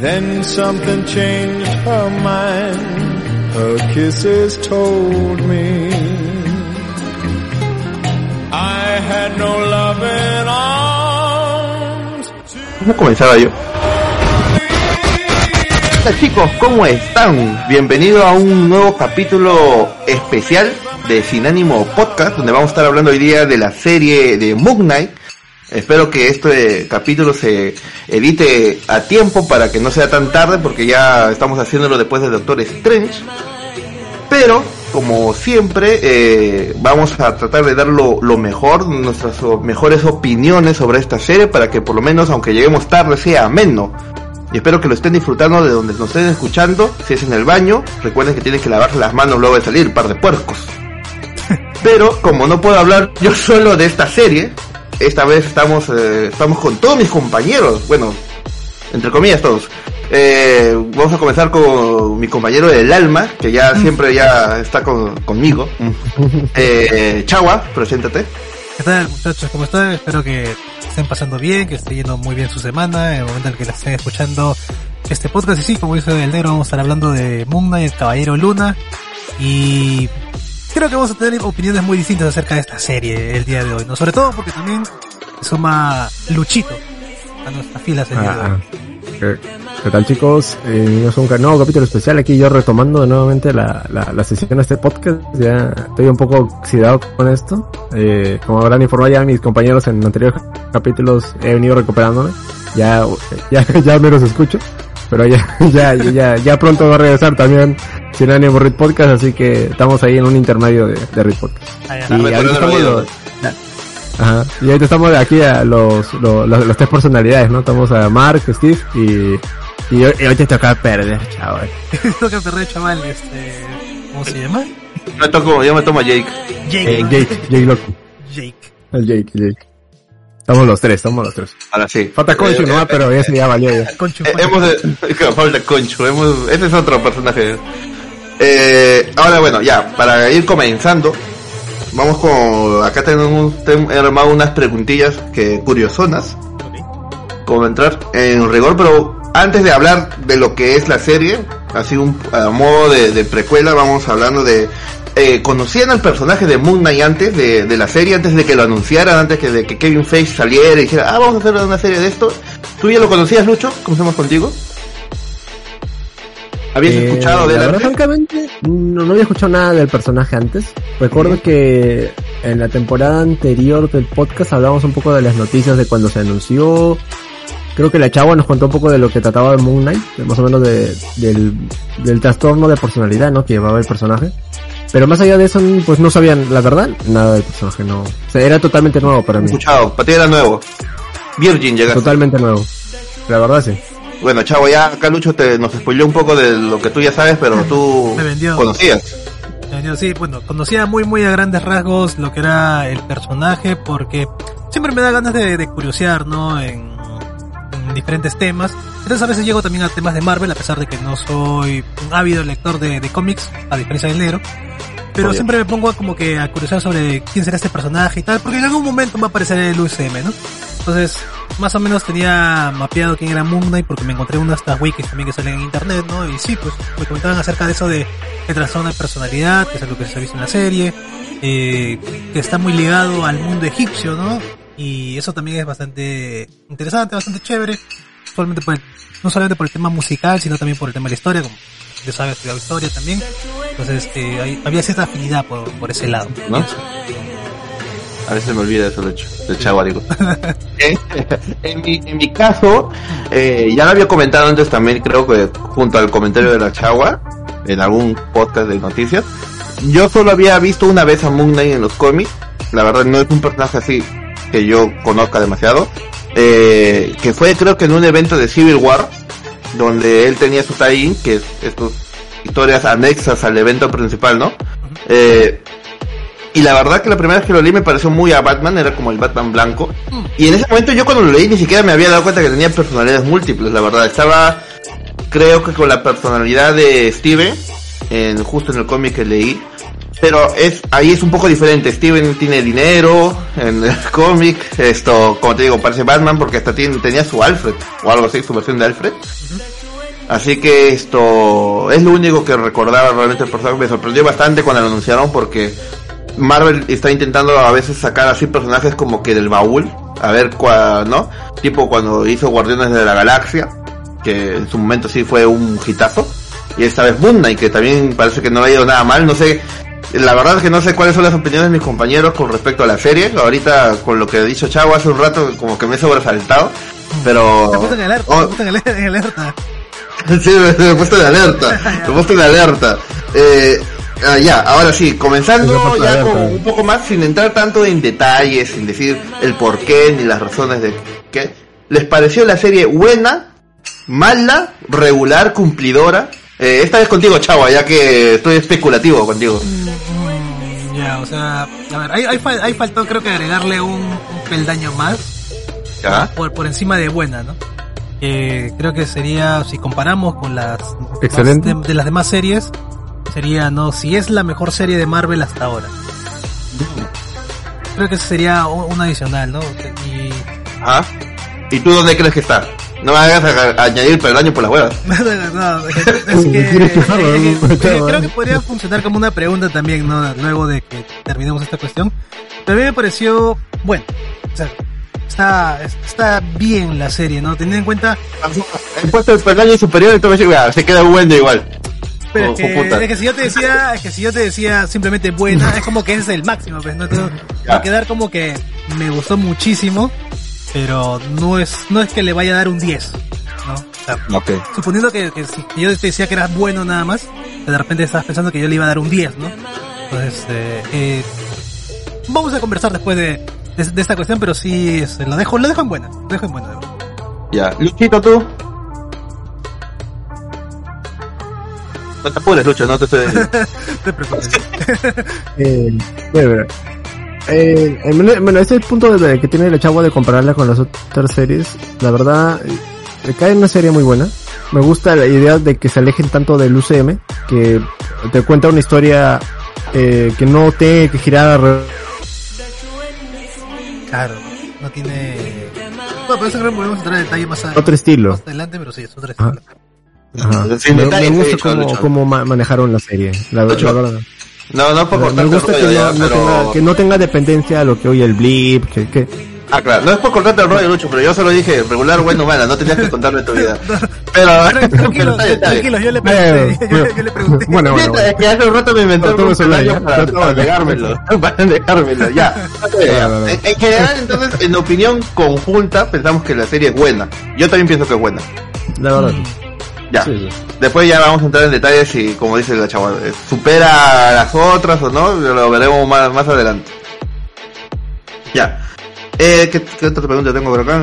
Then something changed no loving arms. ¿Cómo comenzaba yo? Hola chicos, ¿cómo están? Bienvenido a un nuevo capítulo especial de Sin Ánimo Podcast, donde vamos a estar hablando hoy día de la serie de Moon Knight. Espero que este capítulo se edite a tiempo para que no sea tan tarde, porque ya estamos haciéndolo después de Doctor Strange. Pero, como siempre, eh, vamos a tratar de dar lo, lo mejor, nuestras mejores opiniones sobre esta serie, para que por lo menos, aunque lleguemos tarde, sea ameno. Y espero que lo estén disfrutando de donde nos estén escuchando. Si es en el baño, recuerden que tienen que lavarse las manos luego de salir, par de puercos. Pero como no puedo hablar yo solo de esta serie, esta vez estamos eh, estamos con todos mis compañeros, bueno, entre comillas todos. Eh, vamos a comenzar con mi compañero del alma, que ya siempre ya está con- conmigo. Eh, Chagua, preséntate. ¿Qué tal muchachos? ¿Cómo están? Espero que estén pasando bien, que esté yendo muy bien su semana, en el momento en que la estén escuchando este podcast. Y sí, como dice el negro, vamos a estar hablando de Moon Knight, el Caballero Luna. Y creo que vamos a tener opiniones muy distintas acerca de esta serie el día de hoy, ¿no? Sobre todo porque también suma Luchito a nuestras filas hoy. Ah, ¿qué, tal chicos? Eh, bienvenidos a un nuevo capítulo especial aquí yo retomando nuevamente la, la, la sesión de este podcast. Ya estoy un poco oxidado con esto. Eh, como habrán informado ya mis compañeros en anteriores capítulos he venido recuperándome. Ya, ya, ya menos escucho. Pero ya, ya, ya, ya pronto va a regresar también sin ánimo Read Podcast, así que estamos ahí en un intermedio de, de Read Podcast. Ya. Y ahorita estamos los, ajá, y ahorita estamos aquí a los, los, los, los tres personalidades, ¿no? Estamos a Mark, Steve y, y, hoy- y hoy te toca perder, chaval. Tengo que perder, chaval, este... ¿Cómo se llama? Yo me toco, yo me tomo a Jake. Jake. Eh, Jake, Jake Loki. Jake. El Jake, Jake. Estamos los tres, estamos los tres. Ahora sí. Falta Conchu Eh, nomás, eh, pero ese ya valió ya. Conchu. Eh, hemos falta Concho, hemos, ese es otro personaje. Eh, ahora bueno, ya, para ir comenzando, vamos con, acá tenemos, he armado unas preguntillas que curiosonas, como entrar en rigor, pero antes de hablar de lo que es la serie, así un, modo de, de precuela, vamos hablando de, eh, ¿conocían al personaje de Moon Knight antes de, la serie, antes de que lo anunciaran, antes que, de que Kevin Feige saliera y dijera, ah, vamos a hacer una serie de esto? ¿Tú ya lo conocías, Lucho? Comencemos contigo. ¿Habías Eh, escuchado de la verdad, francamente, no, no había escuchado nada del personaje antes. Recuerdo que en la temporada anterior del podcast hablábamos un poco de las noticias de cuando se anunció. Creo que la chava nos contó un poco de lo que trataba de Moon Knight, más o menos de, del, del trastorno de personalidad, ¿no? Que llevaba el personaje. Pero más allá de eso, pues no sabían, la verdad, nada del personaje, no. O sea, era totalmente nuevo para mí. escuchado, para ti era nuevo. Virgin llegaste. Totalmente nuevo. La verdad, sí. Bueno, chavo, ya acá Lucho te, nos spoileó un poco de lo que tú ya sabes, pero tú Me vendió. conocías. Sí, bueno, conocía muy muy a grandes rasgos lo que era el personaje porque siempre me da ganas de, de curiosear, ¿no? En, en diferentes temas. Entonces a veces llego también a temas de Marvel, a pesar de que no soy un ávido lector de, de cómics, a diferencia del negro. Pero Obvio. siempre me pongo a como que a curiosear sobre quién será este personaje y tal, porque en algún momento va a aparecer el UCM, ¿no? Entonces, más o menos tenía mapeado quién era Moon Knight porque me encontré unas estas wikis también que salen en internet, ¿no? Y sí, pues me comentaban acerca de eso de el trastorno de personalidad, que es algo que se ha visto en la serie, eh, que está muy ligado al mundo egipcio, ¿no? Y eso también es bastante interesante, bastante chévere, solamente por el- no solamente por el tema musical, sino también por el tema de la historia, como yo sabía estudiado historia también, entonces eh, hay- había cierta afinidad por, por ese lado. ¿No? A veces me olvida eso, de hecho, de chavo, digo. Eh, en, mi, en mi caso, eh, ya lo había comentado antes también, creo que junto al comentario de la chagua, en algún podcast de noticias. Yo solo había visto una vez a Moon Knight en los cómics. La verdad no es un personaje así que yo conozca demasiado. Eh, que fue creo que en un evento de Civil War, donde él tenía su tie-in, que es estas historias anexas al evento principal, ¿no? Eh, y la verdad que la primera vez que lo leí me pareció muy a Batman, era como el Batman blanco. Y en ese momento yo cuando lo leí ni siquiera me había dado cuenta que tenía personalidades múltiples, la verdad. Estaba, creo que con la personalidad de Steve, en, justo en el cómic que leí. Pero es, ahí es un poco diferente. Steven tiene dinero en el cómic. Esto, como te digo, parece Batman porque hasta tiene, tenía su Alfred o algo así, su versión de Alfred. Así que esto es lo único que recordaba realmente el personaje. Me sorprendió bastante cuando lo anunciaron porque Marvel está intentando a veces sacar así personajes como que del baúl. A ver cuál, ¿no? Tipo cuando hizo Guardianes de la Galaxia, que en su momento sí fue un hitazo. Y esta vez Moon Knight, que también parece que no le ha ido nada mal. No sé, la verdad es que no sé cuáles son las opiniones de mis compañeros con respecto a la serie. Ahorita, con lo que ha dicho Chavo hace un rato, como que me he sobresaltado. Pero... Te puso en alerta, Oh, te puso en alerta. en alerta. Sí, me, me he puesto de alerta. Me he puesto de alerta. Eh, ah, ya, ahora sí, comenzando ya con un poco más, sin entrar tanto en detalles, sin decir el por qué ni las razones de qué. ¿Les pareció la serie buena, mala, regular, cumplidora? Eh, esta vez contigo, chavo, ya que estoy especulativo contigo. Mm, Ya, o sea, a ver, ahí, ahí, fal- ahí faltó creo que agregarle un, un peldaño más ¿Ya? por, por encima de buena, ¿no? Que creo que sería, si comparamos con las Excelente. de, de las demás series, sería, no, si es la mejor serie de Marvel hasta ahora. Creo que ese sería un, un adicional, ¿no? Y Ajá. ¿Y tú dónde crees que está? No me hagas a- a añadir peldaño por las huevas. No, no, no, es que, es que- creo que podría funcionar como una pregunta también, ¿no? Luego de que terminemos esta cuestión. Pero a mí me pareció, bueno, o sea, está, está bien la serie, ¿no? Teniendo en cuenta, He puesto el peldaño superior "Mira, se queda bueno igual. Pero Oh, es, que, puta. es que si yo te decía, es que si yo te decía simplemente buena, es como que es el máximo, pues, ¿no? Entonces, va a quedar como que me gustó muchísimo, pero no es, no es que le vaya a dar un 10, ¿no? O sea, Ok. suponiendo que, que si yo te decía que era bueno nada más, de repente estabas pensando que yo le iba a dar un 10, ¿no? Entonces, eh, eh, vamos a conversar después de, de, de esta cuestión, pero sí, se lo dejo, lo dejo en buena, lo dejo en buena. Ya. Luchito, tú. No te apures, Lucho, no te estoy... Te preocupes. Eh, bueno, eh, eh, bueno, ese punto de, que tiene la chagua de compararla con las otras series, la verdad, eh, cae en una serie muy buena. Me gusta la idea de que se alejen tanto del UCM, que te cuenta una historia eh, que no tiene que girar Claro, no tiene... Bueno, pero eso creo que podemos entrar en detalle más, a- otro estilo. más adelante, pero sí, es otro estilo. Ajá. Sin me, me gusta cómo, Lucho. cómo ma- manejaron la serie, la, la verdad. No, no es por Me cortarte el gusta que rollo no, ya, no pero... tenga, que no tenga dependencia a lo que oye el blip, que, que Ah, claro, no es por cortarte el rollo, Lucho, pero yo solo dije regular, bueno, mala, no tenías que contarme tu vida. Pero... Tranquilos, tranquilos, yo le pregunté, yo, le- yo le pregunté. bueno, bueno, Es que hace un rato me inventé No, un me para, Yo negármelo, para negármelo, ya. No, no. En, en general, entonces, en opinión conjunta, pensamos que la serie es buena. Yo también pienso que es buena. la verdad. Ya. Sí, sí. Después ya vamos a entrar en detalles y, como dice la chava, eh, supera a las otras o no, lo veremos más, más adelante. Ya. Eh, ¿qué, qué otra pregunta tengo por acá?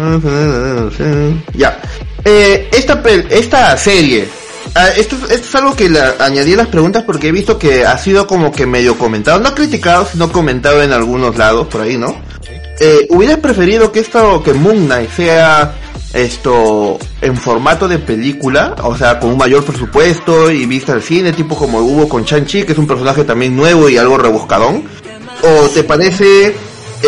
Ya. Eh, esta, esta serie, ah, esto, esto es algo que la, añadí a las preguntas porque he visto que ha sido como que medio comentado, no criticado, sino comentado en algunos lados por ahí, ¿no? Eh, ¿Hubieras preferido que esto, que Moon Knight sea esto en formato de película, o sea, con un mayor presupuesto y vista al cine, tipo como hubo con Chan-Chi, que es un personaje también nuevo y algo rebuscadón? ¿O te parece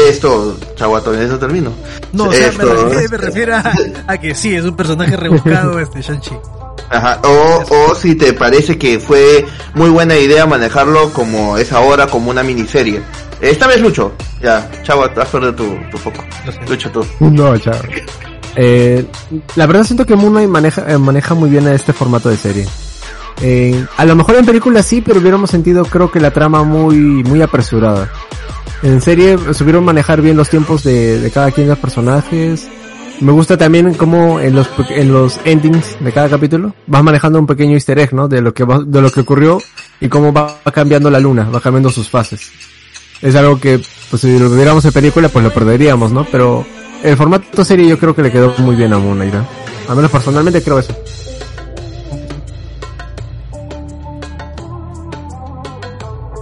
esto, chavato, en eso termino? No, o sea, me Esto- refiero, me refiero a, a que sí, es un personaje rebuscado este Shang-Chi. Ajá, o, o si te parece que fue muy buena idea manejarlo como es ahora, como una miniserie. Esta vez Lucho, ya, chavo, has perdido tu, tu foco. Lucho, tú. No, chao. Eh, la verdad siento que Moon maneja, eh, maneja muy bien este formato de serie. Eh, a lo mejor en película sí, pero hubiéramos sentido creo que la trama muy, muy apresurada. En serie supieron manejar bien los tiempos de, de cada quien de los personajes. Me gusta también cómo en los, en los endings de cada capítulo vas manejando un pequeño easter egg, ¿no? De lo que va- de lo que ocurrió y cómo va cambiando la luna, va cambiando sus fases. Es algo que, pues si lo viéramos en película, pues lo perderíamos, ¿no? Pero el formato serie yo creo que le quedó muy bien a Moon Knight, ¿no? Al menos personalmente creo eso.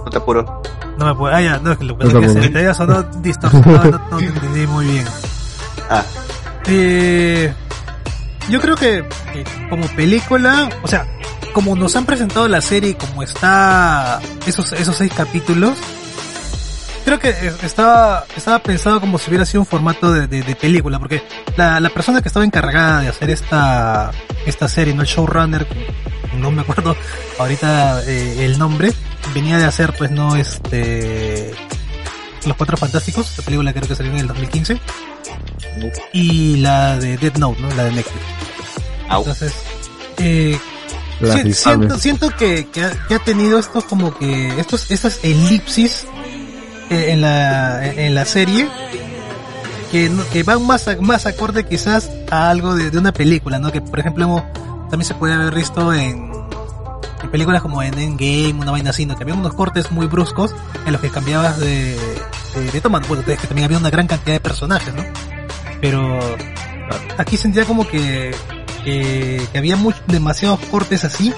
No te apuro. No me puedo, ah, ya, no, es que lo que No pasa es te que se te sonó distorsionado, no, no te entendí muy bien. Ah, Eh, yo creo que, como película, o sea, como nos han presentado la serie y como está esos, esos seis capítulos, creo que estaba, estaba pensado como si hubiera sido un formato de, de, de película, porque la, la persona que estaba encargada de hacer esta, esta serie, no el showrunner, no me acuerdo ahorita eh, el nombre, venía de hacer pues no este Los Cuatro Fantásticos, la película creo que salió en el 2015, y la de Dead Note, ¿no? La de Netflix. Entonces, eh, si- siento, siento que, que, ha, que ha tenido estos como que, estos, estas elipsis en la, en la serie que, que van más, más acorde quizás a algo de, de una película, ¿no? Que por ejemplo también se puede haber visto en, en películas como en Endgame, una vaina así, ¿no? Que había unos cortes muy bruscos en los que cambiabas de, de, de toma. Bueno, es que también había una gran cantidad de personajes, ¿no? Pero aquí sentía como que, que, que había much- demasiados cortes así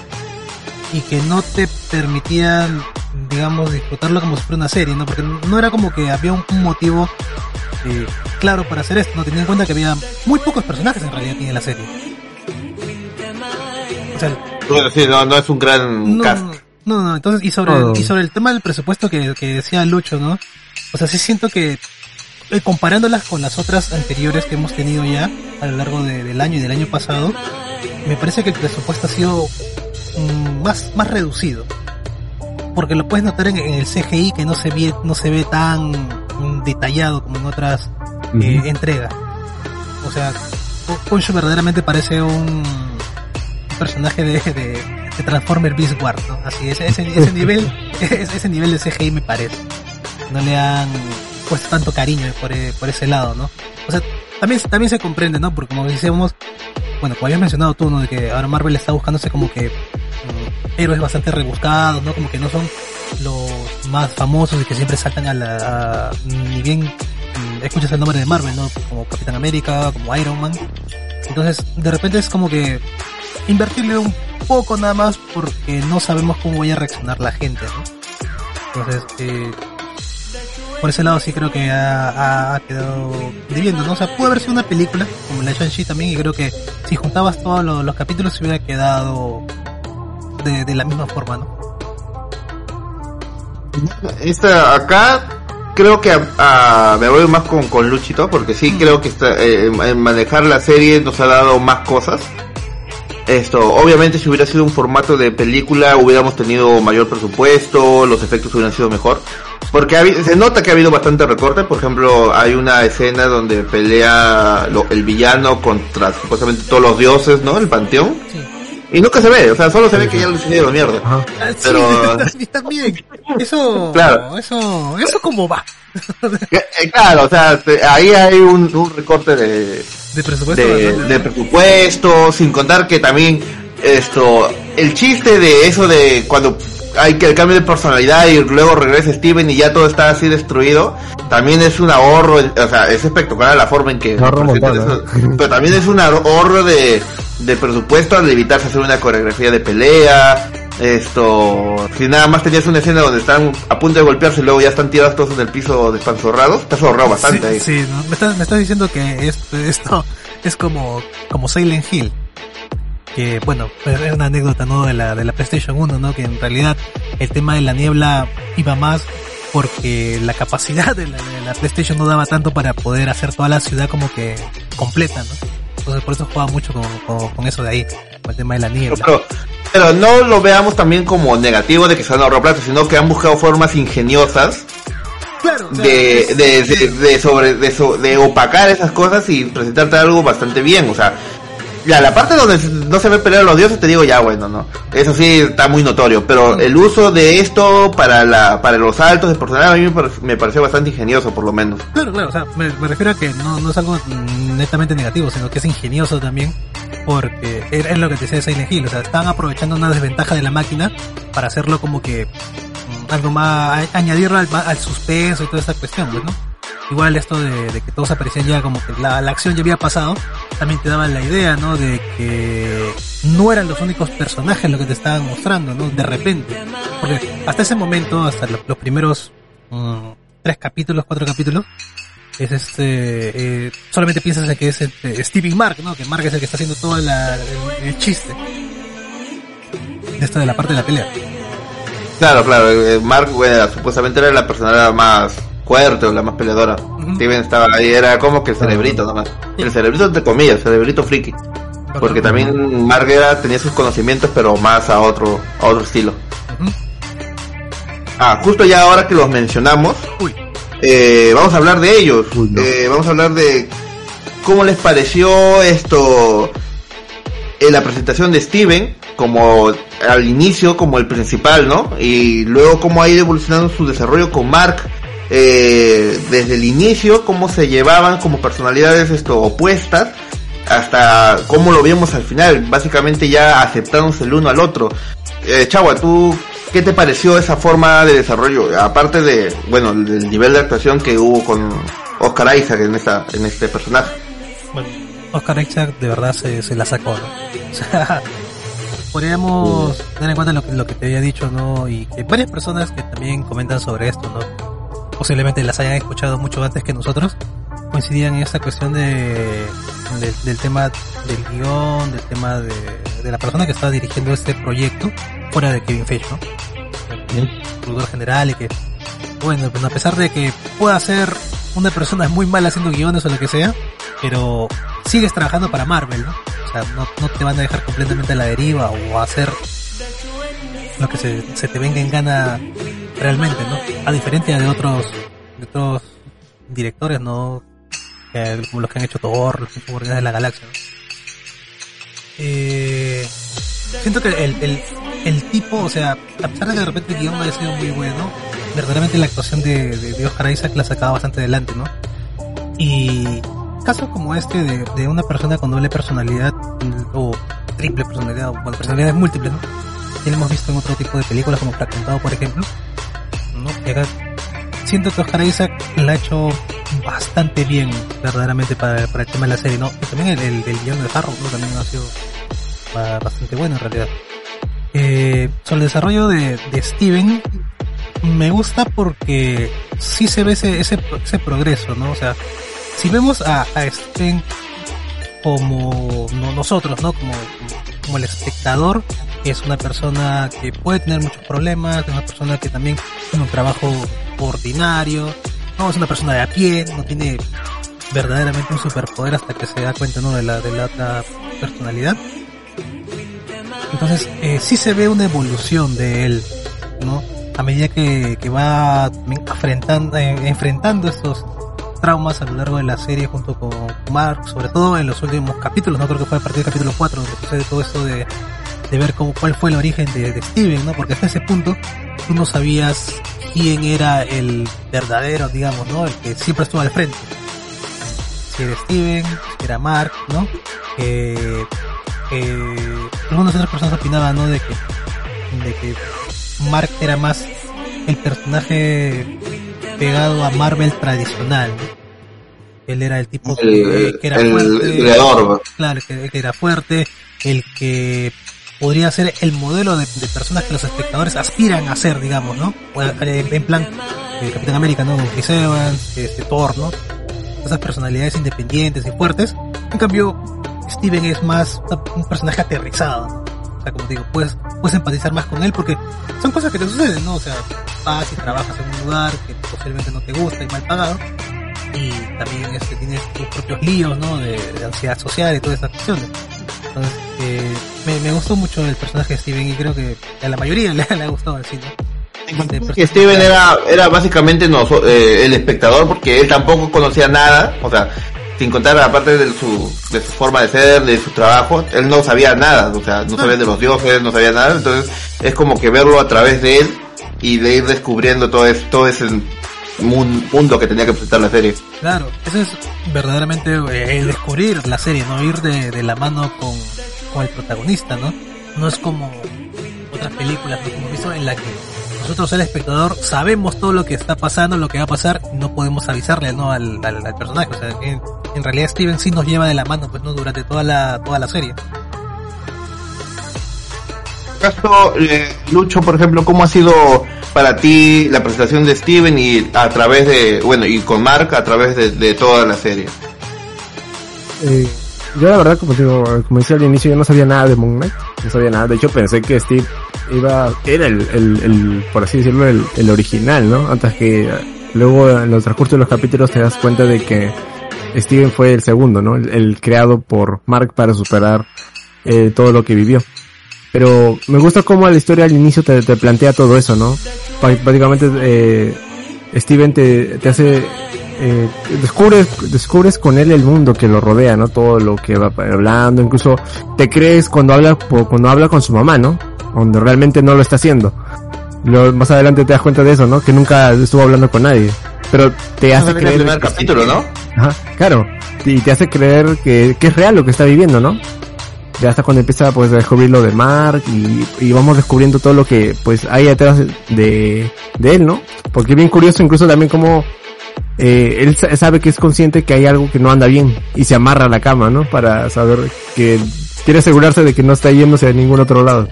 y que no te permitían, digamos, disfrutarlo como si fuera una serie, ¿no? Porque no era como que había un, un motivo eh, claro para hacer esto, no teniendo en cuenta que había muy pocos personajes en realidad tiene la serie. O sea, Bueno, sí, no, no es un gran no, cast. no, no, entonces, y sobre, y sobre el tema del presupuesto que, que decía Lucho, ¿no? O sea, sí siento que, eh, comparándolas con las otras anteriores que hemos tenido ya a lo largo de- del año y del año pasado, me parece que el presupuesto ha sido mm, más, más reducido. Porque lo puedes notar en, en el CGI que no se ve, no se ve tan detallado como en otras eh, Ujú. entregas. O sea, Khonshu verdaderamente parece un personaje de, de, de Transformer Beast Wars, ¿no? Así, ese, ese, ese nivel, ese, ese nivel de CGI me parece. No le han puesto tanto cariño por, e- por ese lado, ¿no? O sea, también, también se comprende, ¿no? Porque como decíamos, bueno, como habías mencionado tú, ¿no? De que ahora Marvel está buscándose como que mm, héroes bastante rebuscados, ¿no? Como que no son los más famosos y que siempre saltan a la... ni bien mm, escuchas el nombre de Marvel, ¿no? Como Capitán América, como Iron Man. Entonces, de repente es como que invertirle un poco nada más porque no sabemos cómo vaya a reaccionar la gente, ¿no? Entonces, eh, por ese lado sí creo que ha, quedado debiendo, ¿no? O sea, pudo haber sido una película, como la Shang-Chi también, y creo que si juntabas todos los capítulos se hubiera quedado de, de la misma forma, ¿no? Esta, acá creo que ah, me voy más con, con Luchito porque sí creo que está, eh, en- manejar la serie nos ha dado más cosas. Esto, obviamente si hubiera sido un formato de película hubiéramos tenido mayor presupuesto, los efectos hubieran sido mejor. Porque ha se nota que ha habido bastante recorte, por ejemplo hay una escena donde pelea lo- el villano contra supuestamente todos los dioses, ¿no? El panteón. Sí. Y nunca se ve, o sea, solo se ve que ya lo hicieron mierda. Ajá. Ah, sí, Pero- también-. Eso, Claro. eso, eso como va. Eh, eh, Claro, o sea, te- ahí hay un, un recorte de, De presupuesto. de, de presupuesto, sin contar que también esto, el chiste de eso de cuando hay que el cambio de personalidad y luego regresa Steven y ya todo está así destruido, también es un ahorro, o sea, es espectacular la forma en que montón, eso, pero también es un ahorro de, de presupuesto al evitarse hacer una coreografía de pelea, esto, si nada más tenías una escena donde están a punto de golpearse y luego ya están tirados todos en el piso despanzorrados, te has ahorrado bastante sí, ahí. sí, ¿no? me, estás, me estás diciendo que esto, esto es como, como Silent Hill. Que bueno, es una anécdota ¿no? de, la, de la PlayStation 1, ¿no? Que en realidad el tema de la niebla iba más porque la capacidad de la, de la PlayStation no daba tanto para poder hacer toda la ciudad como que completa, ¿no? Entonces por eso jugaba mucho con, con, con eso de ahí, con el tema de la niebla. Pero, pero no lo veamos también como negativo de que se han ahorrado plata, sino que han buscado formas ingeniosas Claro, o sea, de, es- de, de, de sobre, de, so- de opacar esas cosas y presentarte algo bastante bien, o sea, ya la parte donde no se ve pelear a los dioses te digo ya bueno, ¿no? Eso sí está muy notorio, pero el uso de esto para la, para los saltos de personal a mí me, pare- me pareció bastante ingenioso por lo menos. Claro, claro, o sea, me, me refiero a que no, no es algo netamente negativo, sino que es ingenioso también, porque es, lo que te decía de Silent Hill, o sea, están aprovechando una desventaja de la máquina para hacerlo como que mm, algo más, añadirlo al, al suspenso y toda esta cuestión, pues, ¿no? Igual esto de, de que todos aparecían ya como que la, la acción ya había pasado, también te daba la idea, ¿no? De que no eran los únicos personajes lo que te estaban mostrando, ¿no? De repente. Porque hasta ese momento, hasta los, los primeros mm, tres capítulos, cuatro capítulos, es este, eh, solamente piensas en que es este, Stevie Mark, ¿no? Que Mark es el que está haciendo todo la- el, chiste. de esta de la parte de la pelea. Claro, claro, eh, Mark bueno, supuestamente era la personalidad más fuerte o la más peleadora. Steven estaba ahí, era como que el cerebrito nomás. El cerebrito te comillas, el cerebrito friki. Porque también Mark era, tenía sus conocimientos pero más a otro, a otro estilo. Ah, justo ya ahora que los mencionamos, eh, vamos a hablar de ellos. Uy, no. Eh, vamos a hablar de cómo les pareció esto en la presentación de Steven como al inicio como el principal, ¿no? Y luego cómo ha ido evolucionando su desarrollo con Mark eh, desde el inicio, cómo se llevaban como personalidades esto opuestas hasta cómo lo vimos al final, básicamente ya aceptándose el uno al otro. Eh, Chagua, ¿tú qué te pareció esa forma de desarrollo? Aparte de, bueno, del nivel de actuación que hubo con Oscar Isaac en esta, en este personaje. bueno, Oscar Isaac de verdad se, se la sacó, ¿no? O sea, podríamos tener en cuenta lo que, lo que te había dicho, ¿no? Y que varias personas que también comentan sobre esto, ¿no? Posiblemente las hayan escuchado mucho antes que nosotros, coincidían en esta cuestión de, del- del tema del guion, del tema de, de la persona que estaba dirigiendo este proyecto, fuera de Kevin Feige, ¿no? El productor general y que, bueno, pues a pesar de que pueda ser una persona muy mala haciendo guiones o lo que sea, pero sigues trabajando para Marvel, ¿no? O sea, no, no te van a dejar completamente a la deriva o a hacer lo que se, se te venga en gana realmente, ¿no? A diferencia de otros, de otros directores, ¿no? Como los que han hecho Thor, los que de la Galaxia, ¿no? Eh, siento que el, el, el tipo, o sea, a pesar de que de repente el guion haya sido muy bueno, verdaderamente la actuación de, de, de Oscar Isaac la sacaba bastante adelante, ¿no? Y casos como este de, de una persona con doble personalidad o triple personalidad, o bueno, personalidades múltiples, ¿no? Lo hemos visto en otro tipo de películas como Fragmentado, por ejemplo, ¿no? Y acá siento que Oscar Isaac la ha hecho bastante bien, verdaderamente, para, para el tema de la serie, ¿no? Y también el, el, el guion de Harrow, ¿no? También ha sido ba- bastante bueno en realidad. Eh, sobre el desarrollo de, de Steven, me gusta porque sí se ve ese, ese, ese progreso, ¿no? O sea, si vemos a, a Steven como no, nosotros, ¿no? Como, como el espectador, es una persona que puede tener muchos problemas, es una persona que también tiene un trabajo ordinario, no es una persona de a pie, no tiene verdaderamente un superpoder hasta que se da cuenta, ¿no? De la, de la otra personalidad. Entonces, eh, sí se ve una evolución de él, ¿no? A medida que, que va también afrentando, eh, enfrentando estos traumas a lo largo de la serie junto con Mark, sobre todo en los últimos capítulos, no creo que fue a partir del capítulo 4 donde sucede todo esto de, de ver cómo, cuál fue el origen de, de Steven, ¿no? Porque hasta ese punto tú no sabías quién era el verdadero, digamos, ¿no? El que siempre estuvo al frente. Si era Steven, si era Mark, ¿no? Eh, eh, algunas otras personas opinaban, ¿no? De que, de que Mark era más el personaje pegado a Marvel tradicional, ¿no? Él era el tipo que, El, que era el fuerte, claro, que, que era fuerte, el que podría ser el modelo de, de personas que los espectadores aspiran a ser, digamos, ¿no? Eh, En plan, el Capitán América, ¿no? Chris Evans, este, Thor, ¿no? Esas personalidades independientes y fuertes. En cambio, Steven es más un personaje aterrizado. O sea, como digo, puedes, puedes empatizar más con él porque son cosas que te suceden, ¿no? O sea, vas y trabajas en un lugar que posiblemente no te gusta y mal pagado y también este, tienes tus propios líos, ¿no? De, de ansiedad social y todas estas cuestiones. Entonces, eh, me, gustó mucho el personaje de Steven y creo que a la mayoría le, le ha gustado el cine. Que Steven era, era básicamente eh, el espectador porque él tampoco conocía nada, o sea, sin contar aparte de su, de su forma de ser, de su trabajo, él no sabía nada, o sea, no sabía de los dioses, no sabía nada, entonces es como que verlo a través de él y de ir descubriendo todo, es, todo ese mundo que tenía que presentar la serie. Claro, eso es verdaderamente eh, el descubrir la serie, no ir de, de la mano con, con el protagonista, ¿no? No es como otras películas que hemos visto en la que nosotros el espectador sabemos todo lo que está pasando, lo que va a pasar, y no podemos avisarle ¿no? al, al, al personaje. O sea, en, en realidad Steven sí nos lleva de la mano, pues no durante toda la, toda la serie. Caso, eh, Lucho, por ejemplo, ¿cómo ha sido para ti la presentación de Steven y a través de, bueno, y con Mark a través de, toda la serie? Eh, yo la verdad, como, digo, como decía al inicio, yo no sabía nada de Moon Knight. No sabía nada. De hecho, pensé que Steve iba, era el, el, por así decirlo, el, el original, ¿no? Antes que luego en los transcurso de los capítulos te das cuenta de que Steven fue el segundo, ¿no? El, el creado por Mark para superar eh, todo lo que vivió. Pero me gusta cómo la historia al inicio te, te plantea todo eso, ¿no? Básicamente, eh, Steven te, te hace, eh, descubres, descubres con él el mundo que lo rodea, ¿no? Todo lo que va hablando, incluso te crees cuando habla, cuando habla con su mamá, ¿no? Cuando realmente no lo está haciendo. Luego, más adelante te das cuenta de eso, ¿no? Que nunca estuvo hablando con nadie. Pero te hace el creer... primer que sí. capítulo, ¿no? Ajá, claro. Y te hace creer que, que es real lo que está viviendo, ¿no? Ya hasta cuando empieza pues a descubrir lo de Mark y, y vamos descubriendo todo lo que pues hay detrás de, de él, ¿no? Porque es bien curioso incluso también como eh, él sa- sabe que es consciente que hay algo que no anda bien y se amarra a la cama, ¿no? Para saber que quiere asegurarse de que no está yéndose a ningún otro lado.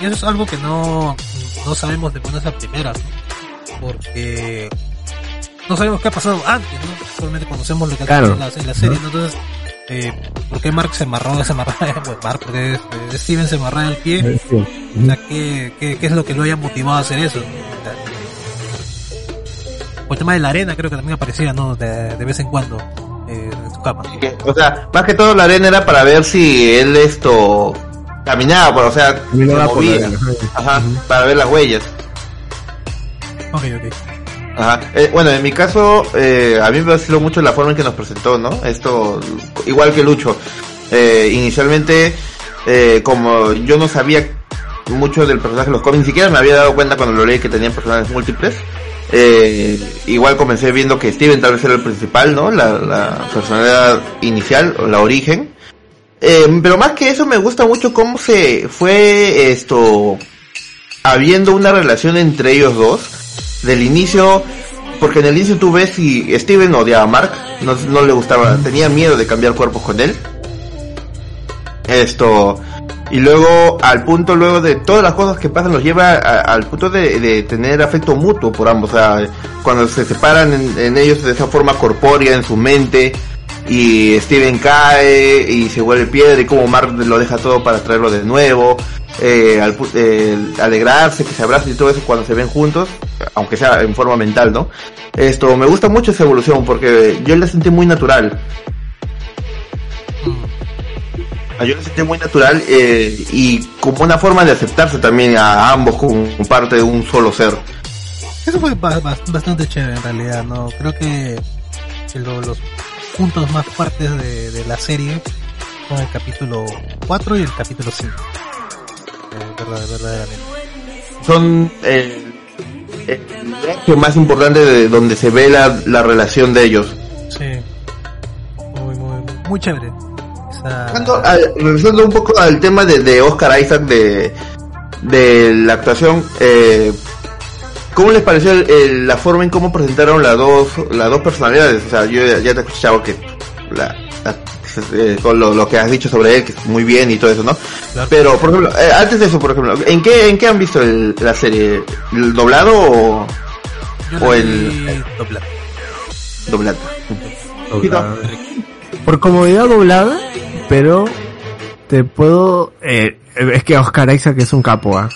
Y eso es algo que no, no sabemos de buenas a primeras, ¿no? Porque no sabemos qué ha pasado antes, ¿no? Solamente conocemos lo que ha Claro. pasado en la, en la serie, ¿no? Entonces, eh, ¿por qué Mark se amarró, se amarró, bueno, Mark, porque este, Steven se amarró el pie? Sí. O sea, ¿qué, qué, qué es lo que lo haya motivado a hacer eso? O el tema de la arena creo que también aparecía, ¿no? De, de vez en cuando, eh, en su cama. O sea, más que todo la arena era para ver si él esto caminaba, pues, o sea, se movía. Ajá, para ver las huellas. Ok, ok. Ajá. Eh, bueno, en mi caso, eh, a mí me vaciló mucho la forma en que nos presentó, ¿no? Esto, igual que Lucho. Eh, inicialmente, eh, como yo no sabía mucho del personaje de los cómics, ni siquiera me había dado cuenta cuando lo leí que tenían personajes múltiples. Eh, igual comencé viendo que Steven tal vez era el principal, ¿no? La, la personalidad inicial, o la origen. Eh, pero más que eso me gusta mucho cómo se fue esto habiendo una relación entre ellos dos del inicio porque en el inicio tú ves si Steven odiaba a Mark no, no le gustaba tenía miedo de cambiar cuerpos con él. Esto y luego al punto luego de todas las cosas que pasan los lleva a- al punto de, de tener afecto mutuo por ambos. O sea cuando se separan en, en ellos de esa forma corpórea en su mente y Steven cae y se vuelve piedra y como Mark lo deja todo para traerlo de nuevo eh, al eh, alegrarse que se abracen y todo eso cuando se ven juntos aunque sea en forma mental no esto me gusta mucho esa evolución porque yo la sentí muy natural Ah, yo la sentí muy natural eh, y como una forma de aceptarse también a ambos como parte de un solo ser Eso fue ba- ba- bastante chévere en realidad, ¿no? Creo que, que lo- los puntos más fuertes de, de la serie son el capítulo 4 y el capítulo 5. Eh, verdad- verdaderamente. son eh, el eje más importante de donde se ve la, la relación de ellos. Sí. Muy, muy, muy chévere. Esa... Regresando, al- regresando un poco al tema de, de Oscar Isaac de, de la actuación, eh, ¿cómo les pareció el- el- la forma en cómo presentaron las dos, las dos personalidades? O sea, yo ya, ya te he escuchado que la, la- eh, con lo, lo que has dicho sobre él, que es muy bien y todo eso, ¿no? Claro. Pero, por ejemplo, eh, antes de eso, por ejemplo, ¿en qué, en qué han visto el- la serie? ¿El doblado o Yo o la el- doblado? Doblada. Por comodidad doblada, pero te puedo... Eh, es que Oscar Isaac es un capo, ¿ah?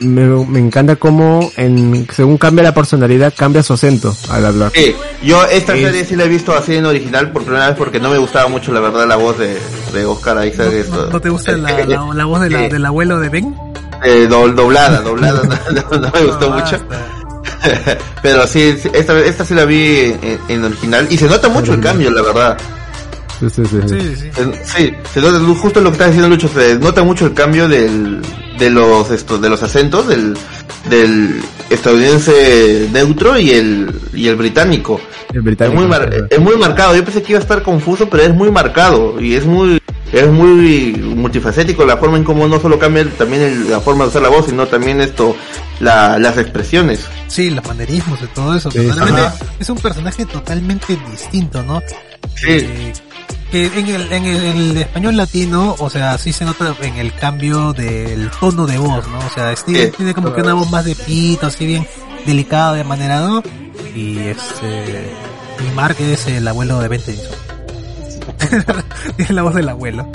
Me, me encanta cómo en, según cambia la personalidad, cambia su acento al hablar. Sí, yo esta Es- serie sí la he visto así en original por primera vez porque no me gustaba mucho la verdad la voz de, de Oscar Isaac. ¿No, esto. no- no te gusta la, la, la voz de la- Sí. del abuelo de Ben? Eh, do- doblada, doblada, no, no- no me gustó No, mucho. Pero sí, sí, esta, esta sí la vi en, en original y se nota mucho el cambio, la verdad. Sí, sí, sí. Sí, sí. Sí, se nota, justo lo que está diciendo Lucho, se nota mucho el cambio del, de los estos, de los acentos del, del estadounidense neutro y el, y el británico. El Es muy, mar- es muy marcado. Yo pensé que iba a estar confuso, pero es muy marcado y es muy es muy multifacético la forma en cómo no solo cambia el- también el- la forma de usar la voz, sino también esto la, las expresiones. Sí, los manerismos y todo eso. Sí, es un personaje totalmente distinto, ¿no? Sí, Eh, que en el, en, el, en el español latino, o sea, sí se nota en el cambio del tono de voz, ¿no? O sea, Steven tiene como que una voz más de pito, así bien delicada, de manera, ¿no? Y este, y Mark es el abuelo de Ben. Tiene la voz del abuelo.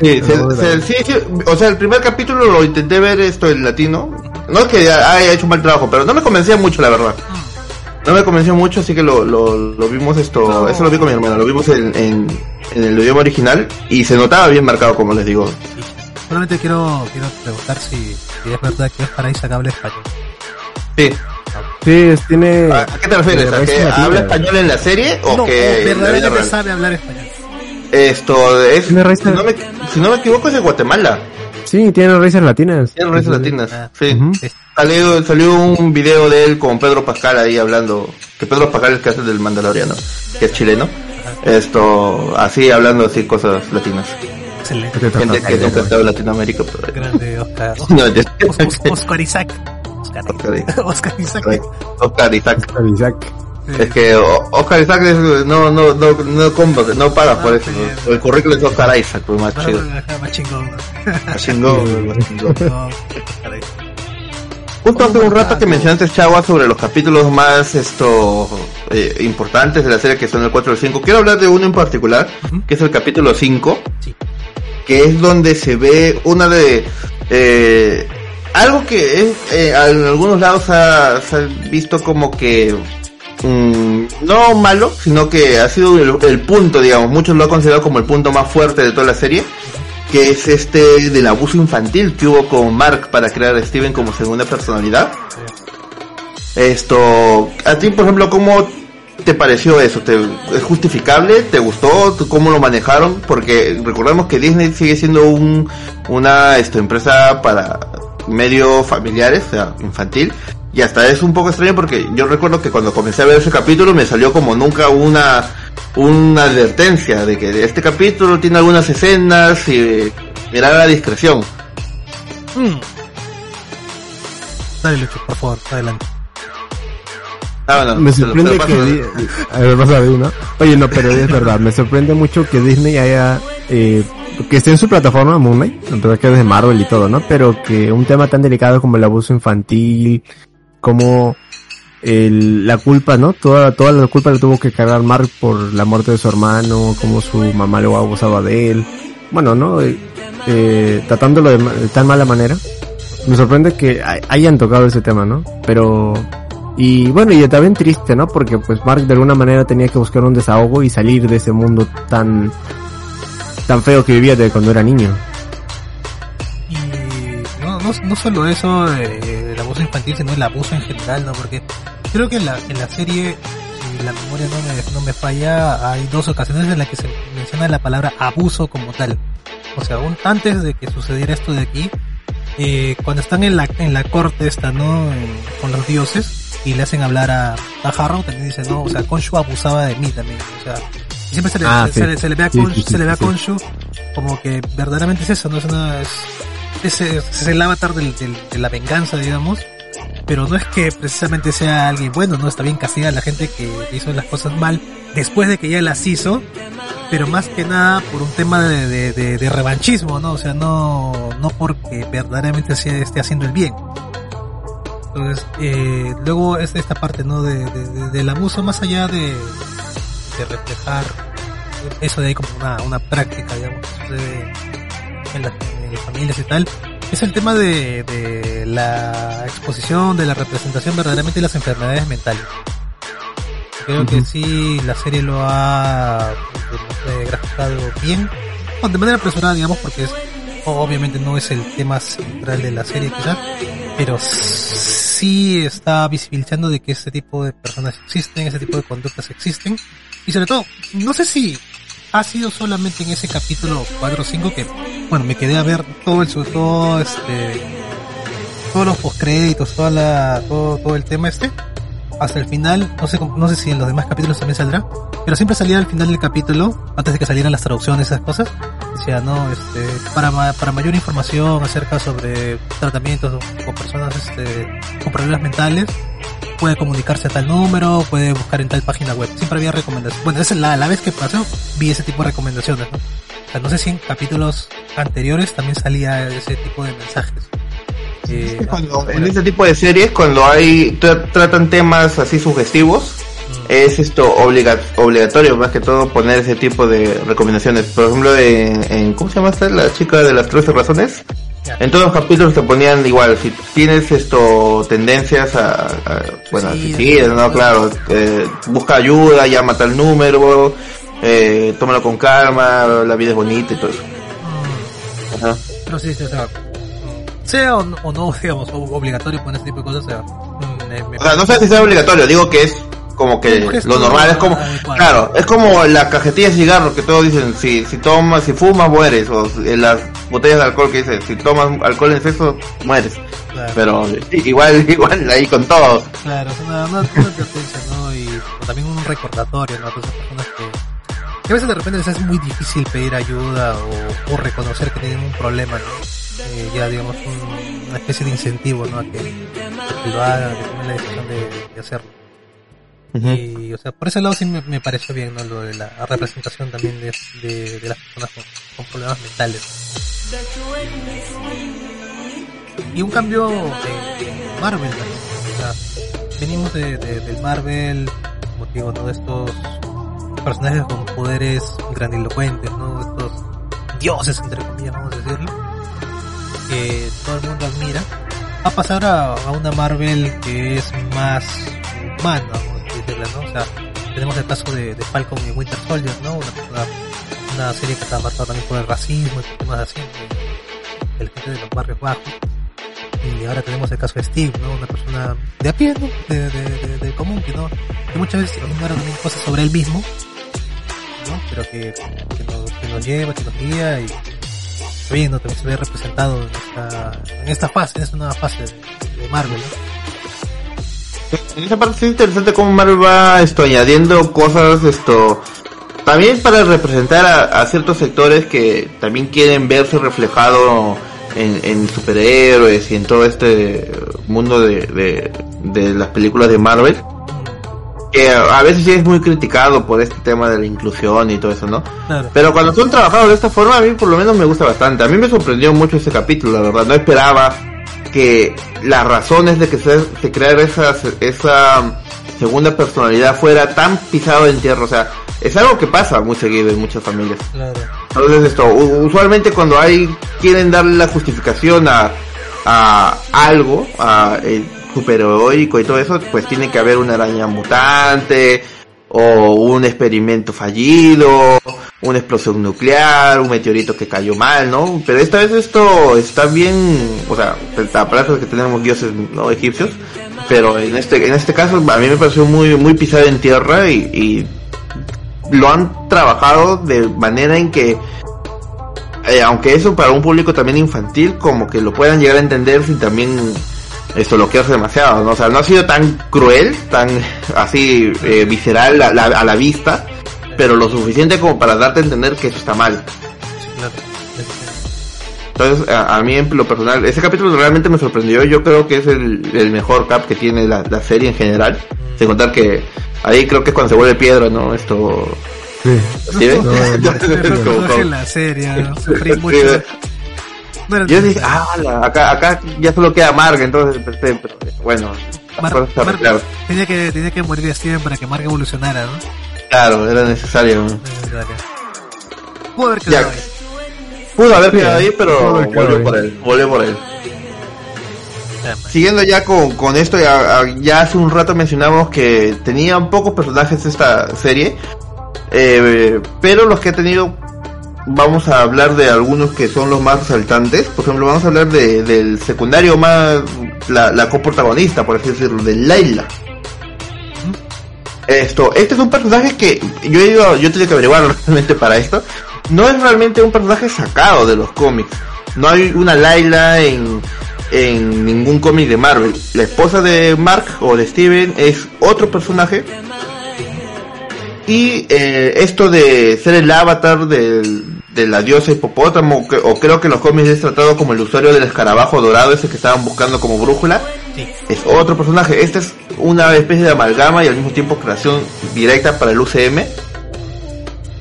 Sí, se- se- sí, sí, o sea, el primer capítulo lo intenté ver esto en latino. No es que haya hecho un mal trabajo, pero no me convencía mucho, la verdad. No me convenció mucho, así que lo, lo, lo vimos esto, No. eso lo vi con mi hermano, lo vimos en, en, en el idioma original y se notaba bien marcado, como les digo. Solamente quiero, quiero preguntar si, si es verdad que Oscar Isaac habla español. Sí. Sí, es- tiene... ¿A, qué te refieres? ¿A que habla español en la serie o no, que verdaderamente sabe hablar español. Esto es, si no, me, si no me equivoco es de Guatemala. Sí, tiene raíces latinas. Tiene raíces latinas. Ah. Sí. Salió, salió un video de él con Pedro Pascal ahí hablando, que Pedro Pascal es el que hace del Mandaloriano, que es chileno. Esto, así hablando así cosas latinas. Excelente. Gente que nunca ha estado en Latinoamérica, pero... Grande Oscar. No, ya- Os- Os- Oscar Isaac. Oscar, Oscar Isaac. Oscar Isaac. Oscar Isaac. Isaac. Es que Oscar Isaac es- no, no, no, no, no paga por Ah, eso. bien. El currículum es Oscar Isaac, pues más chido. Más chingón. Más chingón, más chingón. Justo hace un rato que mencionaste Chagua sobre los capítulos más esto eh, importantes de la serie que son el 4 y el 5. Quiero hablar de uno en particular, que es el capítulo 5, Sí. que es donde se ve una de eh, algo que es, eh, en algunos lados ha- se ha visto como que mm, no malo, sino que ha sido el, el punto, digamos, muchos lo han considerado como el punto más fuerte de toda la serie, que es este del abuso infantil que hubo con Mark para crear a Steven como segunda personalidad. Esto, a ti, por ejemplo, ¿cómo te pareció eso? ¿Te, ¿Es justificable? ¿Te gustó? ¿Tú ¿Cómo lo manejaron? Porque recordemos que Disney sigue siendo un, una esto, empresa para medio familiares, o sea, infantil. Y hasta es un poco extraño porque yo recuerdo que cuando comencé a ver ese capítulo me salió como nunca una, una advertencia de que este capítulo tiene algunas escenas y mirar a la discreción. Mm. Dale, Lucho, por favor, adelante. Ah, bueno, Me lo- lo sorprende paso. que... A ver, vas a ver, ¿no? Oye, no, pero es verdad, me sorprende mucho que Disney haya... Eh, que esté en su plataforma Moon Knight, en verdad que es de Marvel y todo, ¿no? Pero que un tema tan delicado como el abuso infantil, como el, la culpa, ¿no? Toda, toda la culpa la tuvo que cargar Mark por la muerte de su hermano, como su mamá lo abusaba de él. Bueno, ¿no? Eh, eh, tratándolo de, de tan mala manera. Me sorprende que hay- hayan tocado ese tema, ¿no? Pero y bueno, y también triste, ¿no? Porque pues Mark de alguna manera tenía que buscar un desahogo y salir de ese mundo tan tan feo que vivía de cuando era niño. Y no, no, no solo eso, eh, el abuso infantil, sino el abuso en general, ¿no? Porque creo que en la, en la serie, si la memoria no me, no me falla, hay dos ocasiones en las que se menciona la palabra abuso como tal. O sea, aún antes de que sucediera esto de aquí, eh, cuando están en la, en la corte esta, ¿no? En- con los dioses, y le hacen hablar a, a Harrow, también dice, no, o sea, Konshu abusaba de mí también, o sea, siempre se le, Ah, se, sí. le, se le ve a Konshu, sí, sí, se le ve a sí. Konshu como que verdaderamente es eso, no es una, es, es, el avatar del, del- de la venganza, digamos, pero no es que precisamente sea alguien bueno, no está bien castigar a la gente que hizo las cosas mal después de que ya las hizo, pero más que nada por un tema de, de, revanchismo, ¿no? O sea, no, no porque verdaderamente se esté haciendo el bien. Entonces, eh, luego es esta parte, ¿no? De, de- de- del abuso, más allá de, reflejar eso de ahí como una, una práctica, digamos, en las, las familias y tal, es el tema de, de la exposición, de la representación verdaderamente de las enfermedades mentales. Creo que Ujú. sí, la serie lo ha eh, graficado bien, o de manera apresurada, digamos, porque es, obviamente no es el tema central de la serie quizás, pero sí está visibilizando de que este tipo de personas existen, ese tipo de conductas existen, y sobre todo, no sé si ha sido solamente en ese capítulo 4 o 5 que, bueno, me quedé a ver todo el, todo este, todos los postcréditos, toda la, todo, todo el tema este, hasta el final, no sé, no sé si en los demás capítulos también saldrá, pero siempre salía al final del capítulo, antes de que salieran las traducciones, esas cosas, decía, no, este, para, ma- para mayor información acerca sobre tratamientos con personas, este, con problemas mentales, puede comunicarse a tal número, puede buscar en tal página web. Siempre había recomendaciones. Bueno, esa es la, la vez que pasó, vi ese tipo de recomendaciones, ¿no? O sea, no sé si en capítulos anteriores también salía ese tipo de mensajes. Eh, Cuando, ahora- en este tipo de series, cuando hay tra- tratan temas así sugestivos, es esto obliga obligatorio más que todo poner ese tipo de recomendaciones. Por ejemplo, en, en ¿cómo se llama esta? La chica de las 13 razones. En todos los capítulos te ponían igual, si tienes esto tendencias a, a- bueno, Suicida, suicidio, no, claro, eh, busca ayuda, llama tal número, eh, tómalo con calma, la vida es bonita y todo eso. Ajá. Pero sí, sí, o sea, sea o no, o no, digamos, obligatorio poner ese tipo de cosas, sea, mm, me- me- O sea, no sé si sea obligatorio, digo que es como que lo normal es como, claro, es como la cajetilla de cigarro que todos dicen, si, si tomas, si fumas mueres, o en las botellas de alcohol que dicen, si tomas alcohol en exceso mueres. claro, Pero igual, igual ahí con todo. claro, es una, una, una advertencia, ¿no? Y también un recordatorio, ¿no? A todas esas personas que, que a veces de repente les es muy difícil pedir ayuda o, o reconocer que tienen un problema, ¿no? Eh, ya digamos un- una especie de incentivo, ¿no? A que, a que lo hagan, que tomen la decisión de, de hacerlo. Y, o sea, por ese lado sí me, me pareció bien, ¿no? Lo de la representación también de, de, de las personas con, problemas mentales. Y un cambio de Marvel también. O sea, venimos de, de- del Marvel, como digo, ¿no? De estos personajes con poderes grandilocuentes, ¿no? Estos dioses, entre comillas, vamos a decirlo. Que todo el mundo admira. A pasar a, a una Marvel que es más humana, vamos a decirlo, ¿no? O sea, tenemos el caso de, de Falcon y Winter Soldier, ¿no? Una, una, una serie que está marcada también por el racismo y temas así, de, gente de los barrios bajos. Y ahora tenemos el caso de Steve, ¿no? Una persona de a pie, ¿no? De, de, de, común, que no, que muchas veces ignora también cosas sobre él mismo, ¿no? Pero que, que, nos, que nos lleva, que nos guía y ¿no? También se ve representado en esta, en esta fase, en esta nueva fase de Marvel, ¿no? En esa parte es interesante cómo Marvel va esto añadiendo cosas esto también para representar a, a ciertos sectores que también quieren verse reflejado en, en superhéroes y en todo este mundo de, de, de las películas de Marvel que a, a veces sí es muy criticado por este tema de la inclusión y todo eso, ¿no? Claro. Pero cuando son trabajados de esta forma, a mí por lo menos me gusta bastante. A mí me sorprendió mucho ese capítulo, la verdad. No esperaba que las razones de que se, se creara esa, esa segunda personalidad fuera tan pisado en tierra. O sea, es algo que pasa muy seguido en muchas familias. Claro. Entonces esto, usualmente cuando hay, quieren darle la justificación a, a algo, a el superheroico y todo eso, pues tiene que haber una araña mutante, o un experimento fallido, una explosión nuclear, un meteorito que cayó mal, ¿no? Pero esta vez esto está bien, o sea, aparte de que tenemos dioses no egipcios, pero en este, en este caso a mí me pareció muy, muy pisado en tierra y, y lo han trabajado de manera en que eh, aunque eso para un público también infantil como que lo puedan llegar a entender sin también esto lo hace demasiado ¿no? o sea no ha sido tan cruel tan así eh, visceral a la, a la vista pero lo suficiente como para darte a entender que eso está mal entonces a, a mí en lo personal ese capítulo realmente me sorprendió yo creo que es el, el mejor cap que tiene la, la serie en general sin contar que ahí creo que es cuando se vuelve piedra no esto Sí. ¿sí ves? No, no, no la serie, ¿no? sufrí mucho. Yo dije, ah, la- acá, acá ya solo queda Marga, entonces pensé, pero bueno, Mar- Mar- tenía que tenía que morir Steven para que Mark evolucionara, ¿no? Claro, era necesario. ¿no? Necesario. Pudo haber quedado ahí. Pudo haber quedado ahí, pero volvió por él, volvió por él. Siguiendo ya con, con esto, ya, ya hace un rato mencionamos que tenían pocos personajes esta serie, eh, pero los que ha tenido, vamos a hablar de algunos que son los más resaltantes. Por ejemplo, vamos a hablar de, del secundario más, la, la coprotagonista, por así decirlo, de Layla. Esto, este es un personaje que yo he ido, yo tenía que averiguar realmente para esto. No es realmente un personaje sacado de los cómics. No hay una Layla en, en ningún cómic de Marvel. La esposa de Mark o de Steven es otro personaje. Y eh, esto de ser el avatar del, de la diosa hipopótamo, que- o creo que en los cómics es tratado como el usuario del escarabajo dorado, ese que estaban buscando como brújula, Sí. es otro personaje. Este es una especie de amalgama y al mismo tiempo creación directa para el UCM.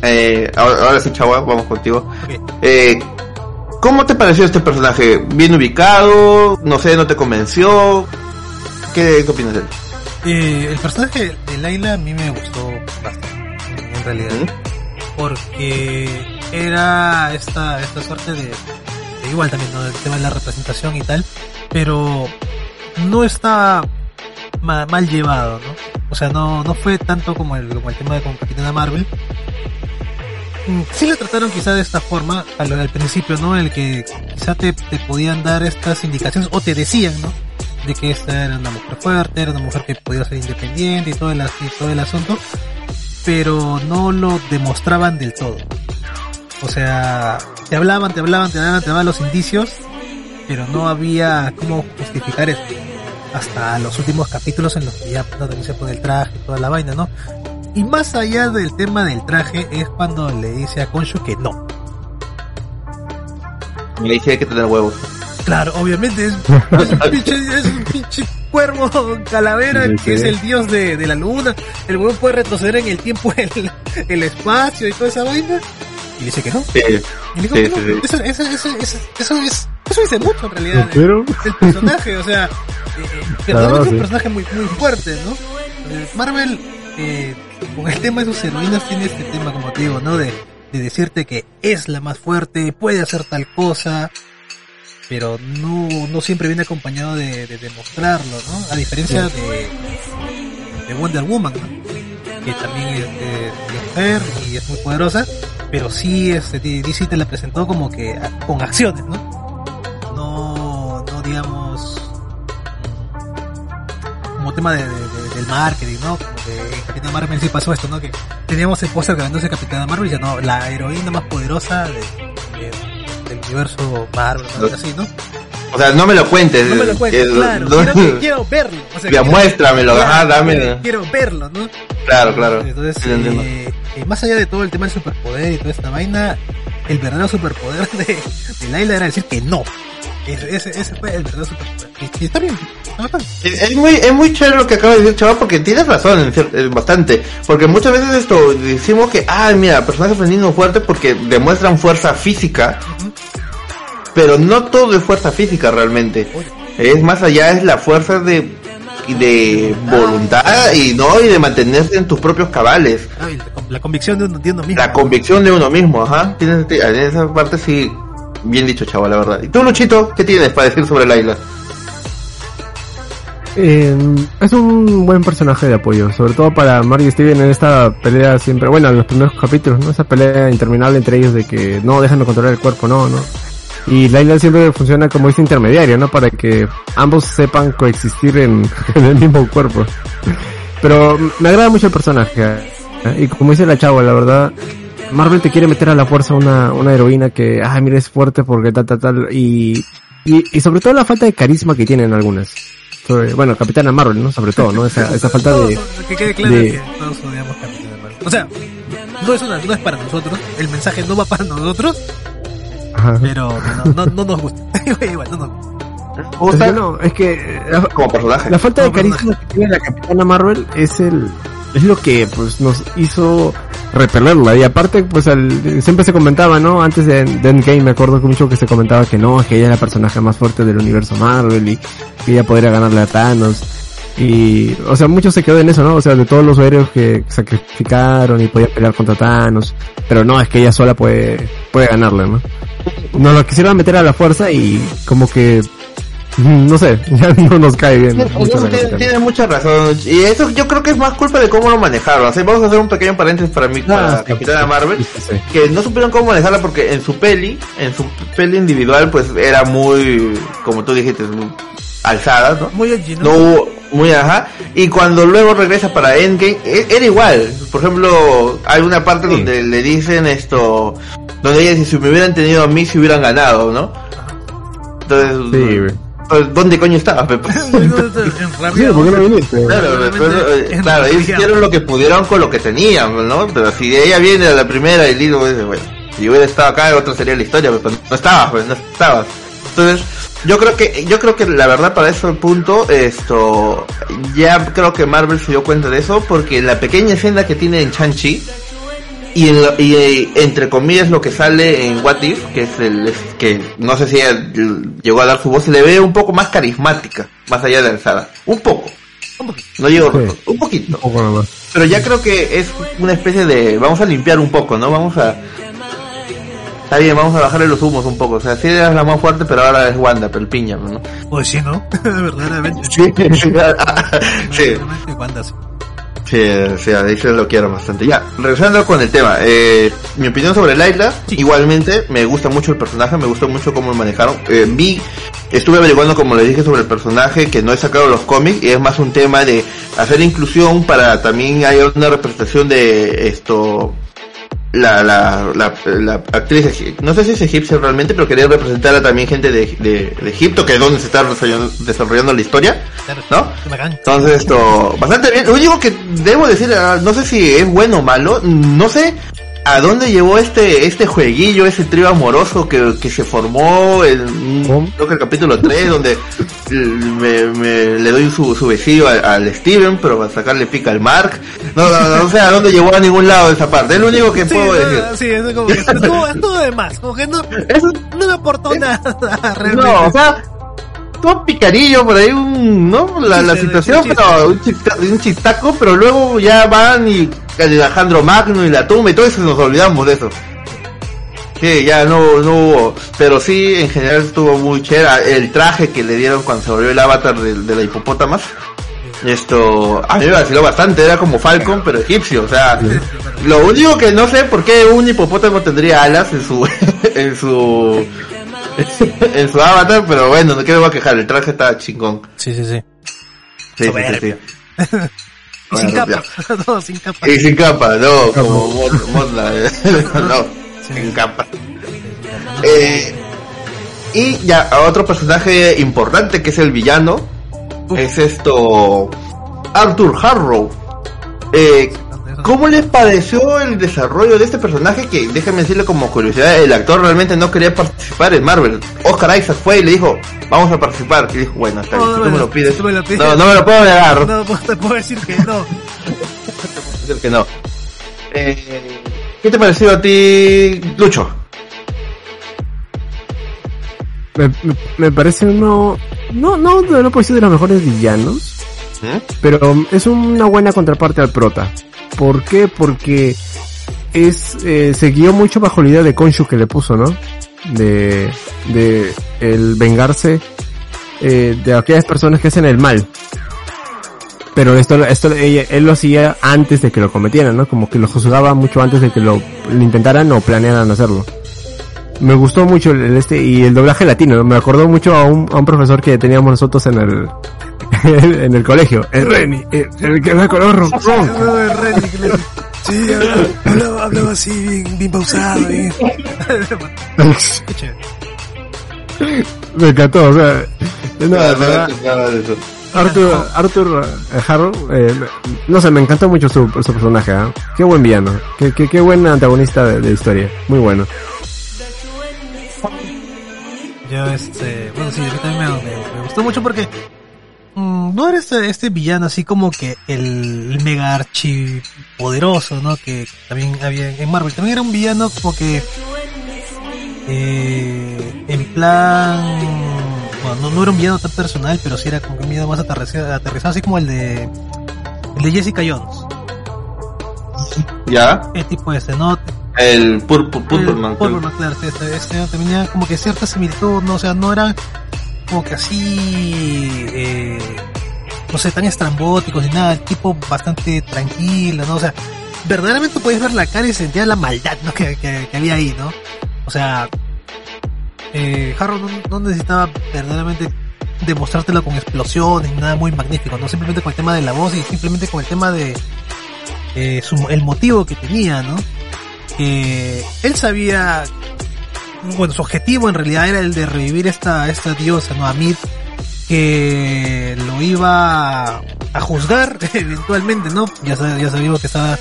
Eh, ahora, ahora sí, chava, vamos contigo. Eh, ¿Cómo te pareció este personaje? ¿Bien ubicado? No sé, ¿no te convenció? ¿Qué, qué opinas de él? Eh, el personaje de Layla a mí me gustó bastante, en realidad. Porque era esta, esta suerte de, igual también, ¿no? El tema de la representación y tal, pero no está ma- mal llevado, ¿no? O sea, no, no fue tanto como el, como el tema de como Capitana Marvel. Mm, Sí lo trataron quizá de esta forma al, principio, ¿no? El que quizá te, te podían dar estas indicaciones o te decían, ¿no? De que esta era una mujer fuerte, era una mujer que podía ser independiente y todo el, y todo el asunto, pero no lo demostraban del todo. O sea, te hablaban, te hablaban, te hablaban, te daban los indicios, pero no había cómo justificar eso. Hasta los últimos capítulos en los que ya no, se pone el traje y toda la vaina, ¿no? Y más allá del tema del traje es cuando le dice a Konshu que no. Me dice hay que tener huevos. Claro, obviamente es, es un pinche, es un pinche cuervo calavera que es el dios de, de la luna. El huevo puede retroceder en el tiempo, el, el espacio y toda esa vaina. Y dice que no. Sí. Y le digo Sí, que no. sí, sí. Eso, eso, eso, eso, eso es, eso dice mucho en realidad. Pero, el personaje, o sea, eh, eh, es un personaje muy, muy fuerte, ¿no? Marvel, eh, con el tema de sus heroínas tiene este tema, como te digo, ¿no? De, de decirte que es la más fuerte, puede hacer tal cosa, pero no, no siempre viene acompañado de, de demostrarlo, ¿no? A diferencia de, de Wonder Woman, ¿no? Que también es de, de mujer y es muy poderosa, pero sí este, DC te la presentó como que con acciones, ¿no? no, no digamos mm, como tema de, de- de- del marketing, ¿no? Como que en Capitana Marvel sí pasó esto, ¿no? Que teníamos el póster grabándose Capitana Marvel y ya no, la heroína más poderosa de, de- del universo Marvel, ¿no? Algo así, ¿no? O sea, no me lo cuentes. No me lo cuentes, claro, no- quiero, quiero verlo. O sea, Ya, muéstramelo, ajá, dame. Quiero, verlo, ¿no? Claro, claro. Entonces, Sí, eh, eh, más allá de todo el tema del superpoder y toda esta vaina, el verdadero superpoder de, de Layla era decir que no. Ese, ese, fue el verdadero superpoder. Y, está bien, está bastante. Es es muy, es muy chévere lo que acaba de decir, chaval, porque tienes razón bastante. Porque muchas veces esto decimos que, ah, mira, personajes femeninos fuertes porque demuestran fuerza física, pero no todo es fuerza física realmente. Es más allá, es la fuerza de, de voluntad y no, y de mantenerse en tus propios cabales. La, convicción de uno, de uno mismo. La convicción de uno mismo, ajá. Tienes, en esa parte sí, bien dicho, chaval, la verdad. ¿Y tú, Luchito, qué tienes para decir sobre Laila? Eh, es un buen personaje de apoyo, sobre todo para Mark y Steven en esta pelea siempre, bueno, en los primeros capítulos, ¿no? Esa pelea interminable entre ellos de que no dejan de controlar el cuerpo, no, no. Y Layla siempre funciona como este intermediario, ¿no? Para que ambos sepan coexistir en, en el mismo cuerpo. Pero me agrada mucho el personaje. ¿eh? Y como dice la chava, la verdad, Marvel te quiere meter a la fuerza una, una heroína que, ah, mira, es fuerte porque tal, tal, tal. Y, y, y sobre todo la falta de carisma que tienen algunas. Sobre- bueno, Capitana Marvel, ¿no? Sobre todo, ¿no? Esa, esa falta de... Que quede claro de- que todos odiamos Capitana Marvel. O sea, no es, una, no es para nosotros, el mensaje no va para nosotros, Ajá. pero no, no, no nos gusta. Igual, no nos gusta. ¿Te Es gusta que no, es que la, como personaje? la falta de carisma que tiene la Capitana Marvel es el es lo que pues nos hizo repelerla y aparte pues al, siempre se comentaba no antes de, de Endgame me acuerdo mucho que se comentaba que no que ella era la personaje más fuerte del universo Marvel y que ella podría ganarle a Thanos y o sea mucho se quedó en eso no o sea de todos los héroes que sacrificaron y podía pelear contra Thanos pero no es que ella sola puede puede ganarle no nos lo quisieron meter a la fuerza y como que no sé ya no nos cae bien Tiene, mucha razón. Y eso yo creo que es más culpa de cómo lo manejaron. Así, vamos a hacer un pequeño paréntesis para mí, para Ah, sí, Capitana Marvel. sí. Que no supieron cómo manejarla porque en su peli, en su peli individual, pues era muy, como tú dijiste, muy alzada, ¿no? Muy edgy, ¿no? No hubo, muy ajá. Y cuando luego regresa para Endgame, e- era igual. Por ejemplo, hay una parte Sí. donde le dicen esto, donde ella dice, si me hubieran tenido a mí, si hubieran ganado, ¿no? Entonces, Sí, pues, ¿dónde coño estabas, Pepe? Sí, ¿por qué no viniste? Claro, después, eh, claro, ellos hicieron lo que pudieron con lo que tenían, ¿no? Pero si ella viene a la primera y digo, dice, bueno, si hubiera estado acá, otra sería la historia, pero no estabas, pues, no estabas. Entonces, yo creo que, yo creo que la verdad para ese punto, esto, ya creo que Marvel se dio cuenta de eso, porque la pequeña escena que tiene en Chanchi, y, en lo- y eh, entre comillas lo que sale en What If, que es el es que no sé si ella llegó a dar su voz, se le ve un poco más carismática, más allá de alzada. Un poco. No digo Sí. un poquito. Un poco nomás. Pero ya creo que es una especie de... Vamos a limpiar un poco, ¿no? Vamos a... Está bien, vamos a bajarle los humos un poco. O sea, sí era la más fuerte, pero ahora es Wanda, pero el piña, ¿no? Pues sí, ¿no? Verdaderamente. Sí, sí. Wanda, sí. Sí, sí, a Daisy lo quiero bastante. Ya, regresando con el tema, eh, mi opinión sobre Laila, igualmente, me gusta mucho el personaje, me gustó mucho cómo lo manejaron. Eh, vi, estuve averiguando, como le dije, sobre el personaje, que no he sacado los cómics, y es más un tema de hacer inclusión para también haya una representación de esto, la, la, la, la actriz, no sé si es egipcia realmente, pero quería representar a también gente de, de, de Egipto, que es donde se está desarrollando, desarrollando la historia. ¿no? Entonces esto, bastante bien. Lo único que debo decir, ah, no sé si es bueno o malo, no sé a dónde llevó este este jueguillo, ese trío amoroso que, que se formó en creo que el capítulo 3, donde me, me- le doy su, su besillo al, al Steven, pero para sacarle pica al Mark. No, no, no, no sé a dónde llevó a ningún lado esa parte. Es lo único que Sí, puedo no, decir. sí, es como que estuvo, estuvo de más, como que no, no me aportó nada realmente. No, o sea, todo picarillo por ahí, un, ¿no? La, la situación, pero un, chista- un chistaco, pero luego ya van y Alejandro Magno y la tumba y todo eso nos olvidamos de eso. Sí, ya no, no hubo, pero sí, en general estuvo muy chévere. El traje que le dieron cuando se volvió el avatar de, de la hipopótama. Esto, a mí me vaciló bastante, era como Falcon, pero egipcio, o sea, lo único que no sé por qué un hipopótamo tendría alas en su, en su, en su avatar, pero bueno, no quiero quejar, el traje está chingón. Sí, sí, sí. Sí, sí, sí, Soberbio. sí. Y sin Bueno, capa. no, sin capa. Y sin capa, no, como Mod- Modla, eh. no, sin capa. Eh, y ya, otro personaje importante que es el villano, es esto, Arthur Harrow. Eh, ¿Cómo les pareció el desarrollo de este personaje? Que déjenme decirle como curiosidad, el actor realmente no quería participar en Marvel. Oscar Isaac fue y le dijo, vamos a participar. Y dijo, bueno, está bien, No, si tú me lo pides. tú me lo pides. No, no me lo puedo negar. No, te puedo decir que no. Decir que no. Eh, ¿Qué te pareció a ti, Lucho? Me, me, me parece uno, no, no, no puedo decir de los mejores villanos, ¿Mm? pero es una buena contraparte al prota. ¿Por qué? Porque es, eh, se guió mucho bajo la idea de Konshu que le puso, ¿no? De, de el vengarse eh, de aquellas personas que hacen el mal. Pero esto, esto ella- él lo hacía antes de que lo cometieran, ¿no? Como que lo juzgaba mucho antes de que lo, intentaran o planearan hacerlo. Me gustó mucho el, el este y el doblaje latino, ¿no? me acordó mucho a un, a un profesor que teníamos nosotros en el en el colegio, el Reni, el, el que da color rojo. No, el le- Sí, hablaba, hablaba, hablaba así, bien, bien pausado, bien. Me encantó, o sea, no, No, de no, verdad, nada de eso. Arthur, Arthur eh, Harrow, eh, no sé, me encantó mucho su, su personaje, ¿ah? Qué buen villano, qué, qué, qué buen antagonista de, de historia, muy bueno. Yo, este, bueno, sí, a mí también me, me- me gustó mucho porque no era este, este villano así como que el mega archi poderoso, ¿no? Que también había en Marvel. También era un villano como que, eh, en plan, bueno, no, no era un villano tan personal, pero sí era como que un villano más aterrizado, aterrizado así como el de, el de Jessica Jones. Ya, El tipo ese, ¿no? el Purple, Purpleman. El Purpleman, claro, sí, este, este también tenía como que cierta similitud, no, o sea, no eran como que así, eh, no sé, tan estrambóticos ni nada, el tipo bastante tranquilo, ¿no? O sea, verdaderamente puedes ver la cara y sentir la maldad, ¿no? Que, que, había ahí, ¿no? O sea, eh, Harrow no, no necesitaba verdaderamente demostrártelo con explosiones ni nada muy magnífico, ¿no? Simplemente con el tema de la voz y simplemente con el tema de eh, su- el motivo que tenía, ¿no? que él sabía, bueno, su objetivo en realidad era el de revivir esta, esta diosa, ¿no? Amid, que lo iba a juzgar eventualmente, ¿no? Ya, ya sabíamos que estaba,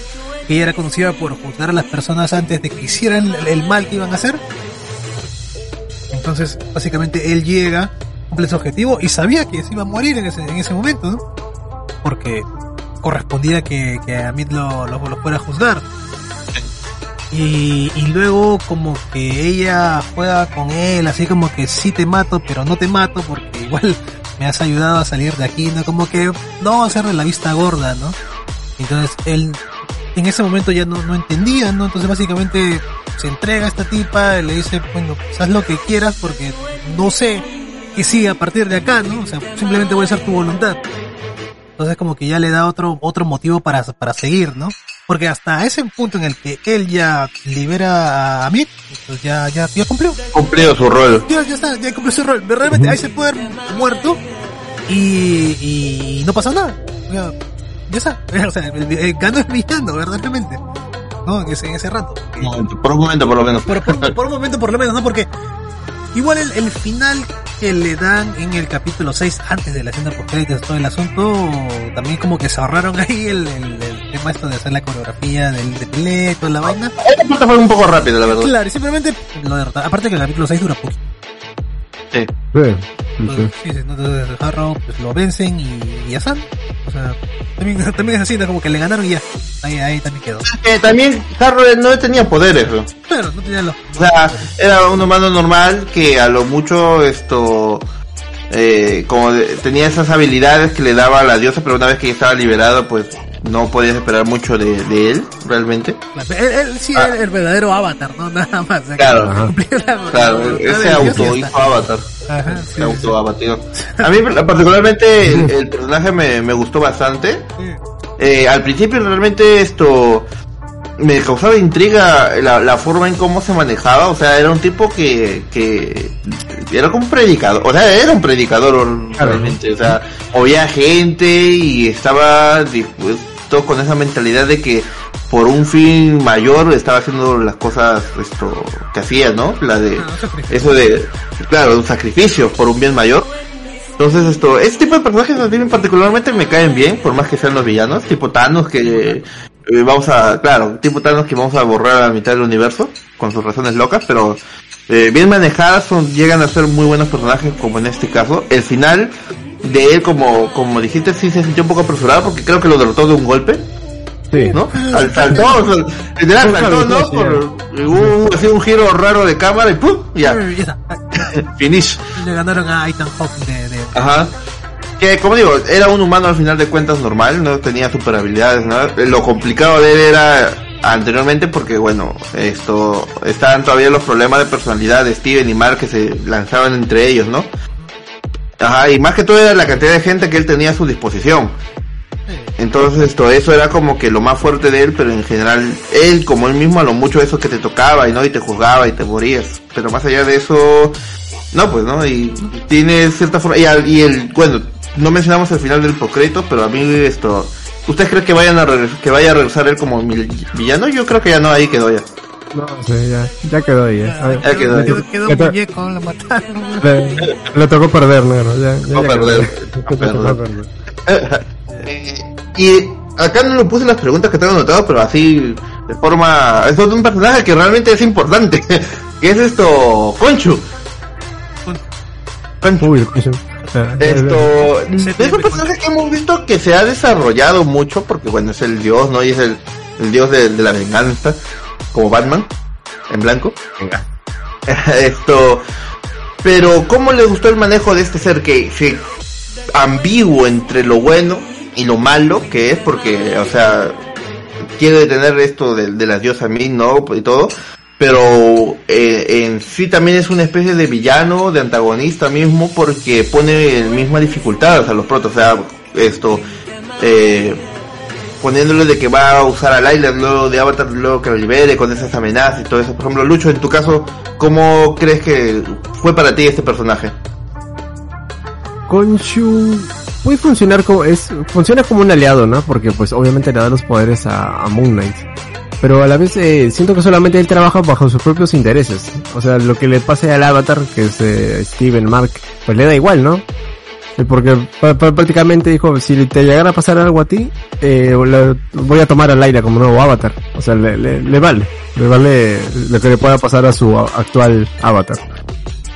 que ella era conocida por juzgar a las personas antes de que hicieran el, mal que iban a hacer. Entonces, básicamente él llega, cumple su objetivo y sabía que se iba a morir en ese, en ese momento, ¿no? Porque correspondía que, que Amid lo, lo, lo fuera a juzgar. Y, y luego como que ella juega con él, así como que sí te mato, pero no te mato, porque igual me has ayudado a salir de aquí, ¿no? Como que no hacerle la vista gorda, ¿no? Entonces él en ese momento ya no, no entendía, ¿no? Entonces básicamente se entrega a esta tipa y le dice, bueno, pues haz lo que quieras porque no sé qué sigue a partir de acá, ¿no? O sea, simplemente voy a hacer tu voluntad. Entonces como que ya le da otro, otro motivo para, para seguir, ¿no? Porque hasta ese punto en el que él ya libera a Amit, pues ya, ya, ya cumplió. Cumplido su rol. Ya, ya está, ya cumplió su rol. Realmente ahí se puede haber muerto y, y no pasa nada. Sea, ya está. O sea, el- el- ganó el villano, verdaderamente. ¿No? En ese, en ese rato. Por un momento, por lo menos. Por, por- por un momento por lo menos, ¿no? Porque igual el, el final que le dan en el capítulo 6, antes de la escena post todo el asunto, también como que se ahorraron ahí el, el- el tema esto de hacer la coreografía del de pelea toda la vaina. Esta parte fue un poco rápido, la verdad. Claro, y simplemente lo derrotaron. Aparte que el capítulo 6 dura poco. Sí. Sí, sí, Entonces, Harrow pues lo vencen y, y ya están. O sea, también, también es así, ¿no? Como que le ganaron y ya. Ahí, ahí también quedó. Eh, también Harrow no tenía poderes, ¿no? Claro, no tenía los... O sea, era un humano normal que a lo mucho esto eh, como de- tenía esas habilidades que le daba la diosa, pero una vez que ya estaba liberado, pues no podías esperar mucho de, de él, realmente. Él, él sí era el verdadero avatar, ¿no? Nada más. Claro. La- Claro, la- la- ese la- auto hizo avatar, Ajá, sí, se sí, auto abatió. A mí particularmente el, el personaje me, me gustó bastante. Eh, al principio realmente esto me causaba intriga la, la forma en cómo se manejaba, o sea, era un tipo que, que era como un predicador, o sea, era un predicador realmente, o sea, movía gente y estaba dispuesto con esa mentalidad de que por un fin mayor estaba haciendo las cosas esto que hacía, ¿no? La de Ah, eso de claro, un sacrificio por un bien mayor. Entonces esto, este tipo de personajes a mí particularmente me caen bien, por más que sean los villanos, tipo Thanos que eh, vamos a, claro, tipo Thanos que vamos a borrar a la mitad del universo con sus razones locas, pero eh, bien manejadas son, llegan a ser muy buenos personajes como en este caso. El final de él, como, como dijiste, sí se sintió un poco apresurado porque creo que lo derrotó de un golpe, Sí. ¿no? Al saltó, literal saltó, ¿no? Por, hubo así un giro raro de cámara y ¡pum! Ya, finish. Le ganaron a Ethan Hawke de, de, Ajá. Que como digo, era un humano al final de cuentas normal, no tenía super habilidades, ¿no? Lo complicado de él era anteriormente porque bueno, esto, estaban todavía los problemas de personalidad de Steven y Mark que se lanzaban entre ellos, ¿no? Ajá, y más que todo era la cantidad de gente que él tenía a su disposición. Entonces esto, eso era como que lo más fuerte de él, pero en general, él como él mismo a lo mucho eso que te tocaba y no, y te juzgaba y te morías. Pero más allá de eso, no pues, ¿no? Y tiene cierta forma, y, y el, bueno, no mencionamos el final del procreto, pero a mí esto, ¿ustedes creen que vayan a que vaya a regresar él como villano? Yo creo que ya no, ahí quedó ya. No, sí, ya, ya quedó ahí. Ya, Ah, Ya quedó ahí. quedó, un muñeco, lo mataron. Le, le tocó perder, negro. Ya, ya, ya perder. tocó perder. Eh, y acá no lo puse las preguntas que tengo anotado, pero así de forma, es de un personaje que realmente es importante, que es esto, Conchu. Conchu. Uy, ya, Esto Se es un personaje que hemos visto que se ha desarrollado mucho porque bueno es el dios no y es el, el dios de, de la venganza como Batman en blanco esto pero cómo le gustó el manejo de este ser que se ambiguo entre lo bueno y lo malo que es porque o sea quiere tener esto de, las diosas mil no y todo pero eh, en sí también es una especie de villano, de antagonista mismo, porque pone misma dificultad a los protos, o sea, esto, eh, poniéndole de que va a usar a Island luego de Avatar, luego que lo libere con esas amenazas y todo eso. Por ejemplo, Lucho, en tu caso, ¿cómo crees que fue para ti este personaje? Konshu puede funcionar como es funciona como un aliado, ¿no? Porque pues obviamente le da los poderes a, a Moon Knight. Pero a la vez eh, siento que solamente él trabaja bajo sus propios intereses. O sea, lo que le pase al avatar, que es eh, Steven Mark, pues le da igual, ¿no? Eh, Porque prácticamente dijo, si te llegara a pasar algo a ti, eh, voy a tomar a Laila como nuevo avatar. O sea, le, le, le vale. Le vale lo que le pueda pasar a su actual avatar.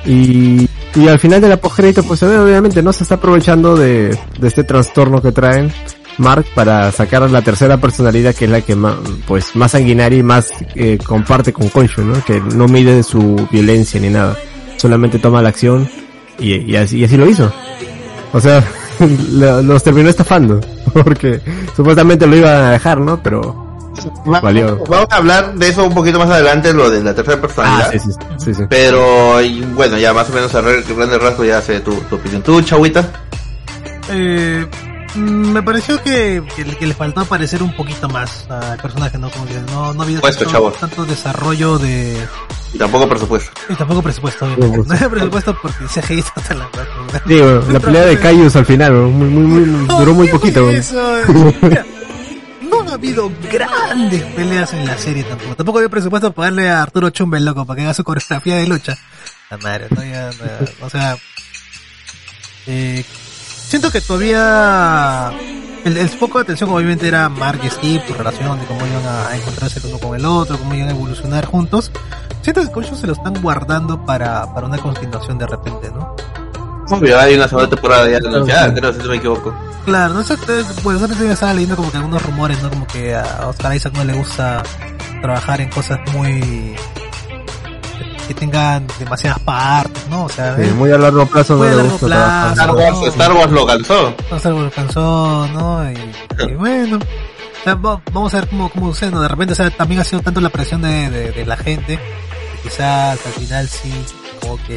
Y, y al final de la pues obviamente, ¿no? Se está aprovechando de, de este trastorno que traen Mark para sacar la tercera personalidad que es la que más, pues más sanguinaria y más eh, comparte con Konshu, ¿no? Que no mide su violencia ni nada. Solamente toma la acción y así lo hizo. O sea, lo- los terminó estafando. Porque supuestamente lo iba a dejar, ¿no? Pero... Va- Valió. Vamos a hablar de eso un poquito más adelante, lo de la tercera personalidad. Ah, sí, sí, sí, sí. Pero y, bueno, ya más o menos a grandes rasgos ya sé tu, tu opinión. ¿Tú, Chagüita? Eh, me pareció que, que, le- que le faltó aparecer un poquito más al personaje, ¿no? Como que no, no había Puesto, tanto, desarrollo de... Y tampoco presupuesto. Y tampoco presupuesto, Sí, pues. No había presupuesto porque CGI hasta la raza. Digo, la pelea de Cayus al final, muy, muy, muy, duró muy ¿qué fue poquito. no ha habido grandes peleas en la serie tampoco. Tampoco había presupuesto para pagarle a Arturo Chumbe, loco, para que haga su coreografía de lucha. La madre, no, ya, no, o sea, eh, siento que todavía el, el foco de atención obviamente era Mark y Steve, su relación, de cómo iban a, encontrarse el uno con el otro, cómo iban a evolucionar juntos. Siento que con eso se lo están guardando para, para una continuación de repente, ¿no? Obvio, hay una segunda temporada ya anunciada, creo, si no me equivoco. Claro, no sé, bueno, yo estaba leyendo como que algunos rumores, ¿no? Como que a Oscar Isaac no le gusta trabajar en cosas muy... que tengan demasiadas partes, ¿no? O sea, Sí, eh, muy a largo plazo no Muy a le largo gusta plazo. Star Wars, Star Wars lo calzó. no sé, lo alcanzó, ¿no? Y, y bueno, o sea, va- vamos a ver cómo, cómo sucede, ¿no? De repente, o sea, también ha sido tanto la presión de, de, de la gente, que quizás al final sí, como que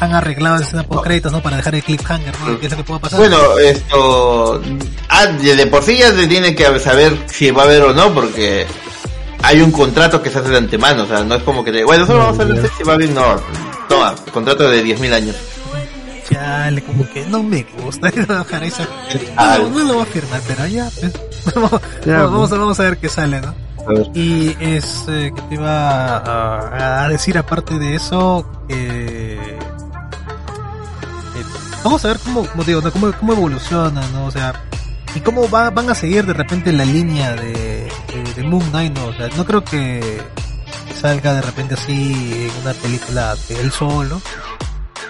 han arreglado la escena post créditos, ¿no? Para dejar el cliffhanger, ¿no? ¿Qué es lo que pueda pasar? Bueno, esto. Ah, de de por sí ya se tiene que saber si va a haber o no, porque hay un contrato que se hace de antemano. O sea, no es como que. te- Bueno, solo vamos a ver si va bien. No, toma, contrato de 10.000 años. Chale, como que no me gusta trabajar esa. No, no lo voy a firmar, pero ya, pues. vamos, Ya, vamos, a- vamos a ver qué sale, ¿no? Y es eh, que te iba a, a decir aparte de eso, que eh, vamos a ver cómo, como digo, ¿no? cómo, cómo evoluciona, ¿no? O sea, y cómo va, van a seguir de repente la línea de, de, Moon Knight, ¿no? O sea, no creo que salga de repente así en una película de él solo,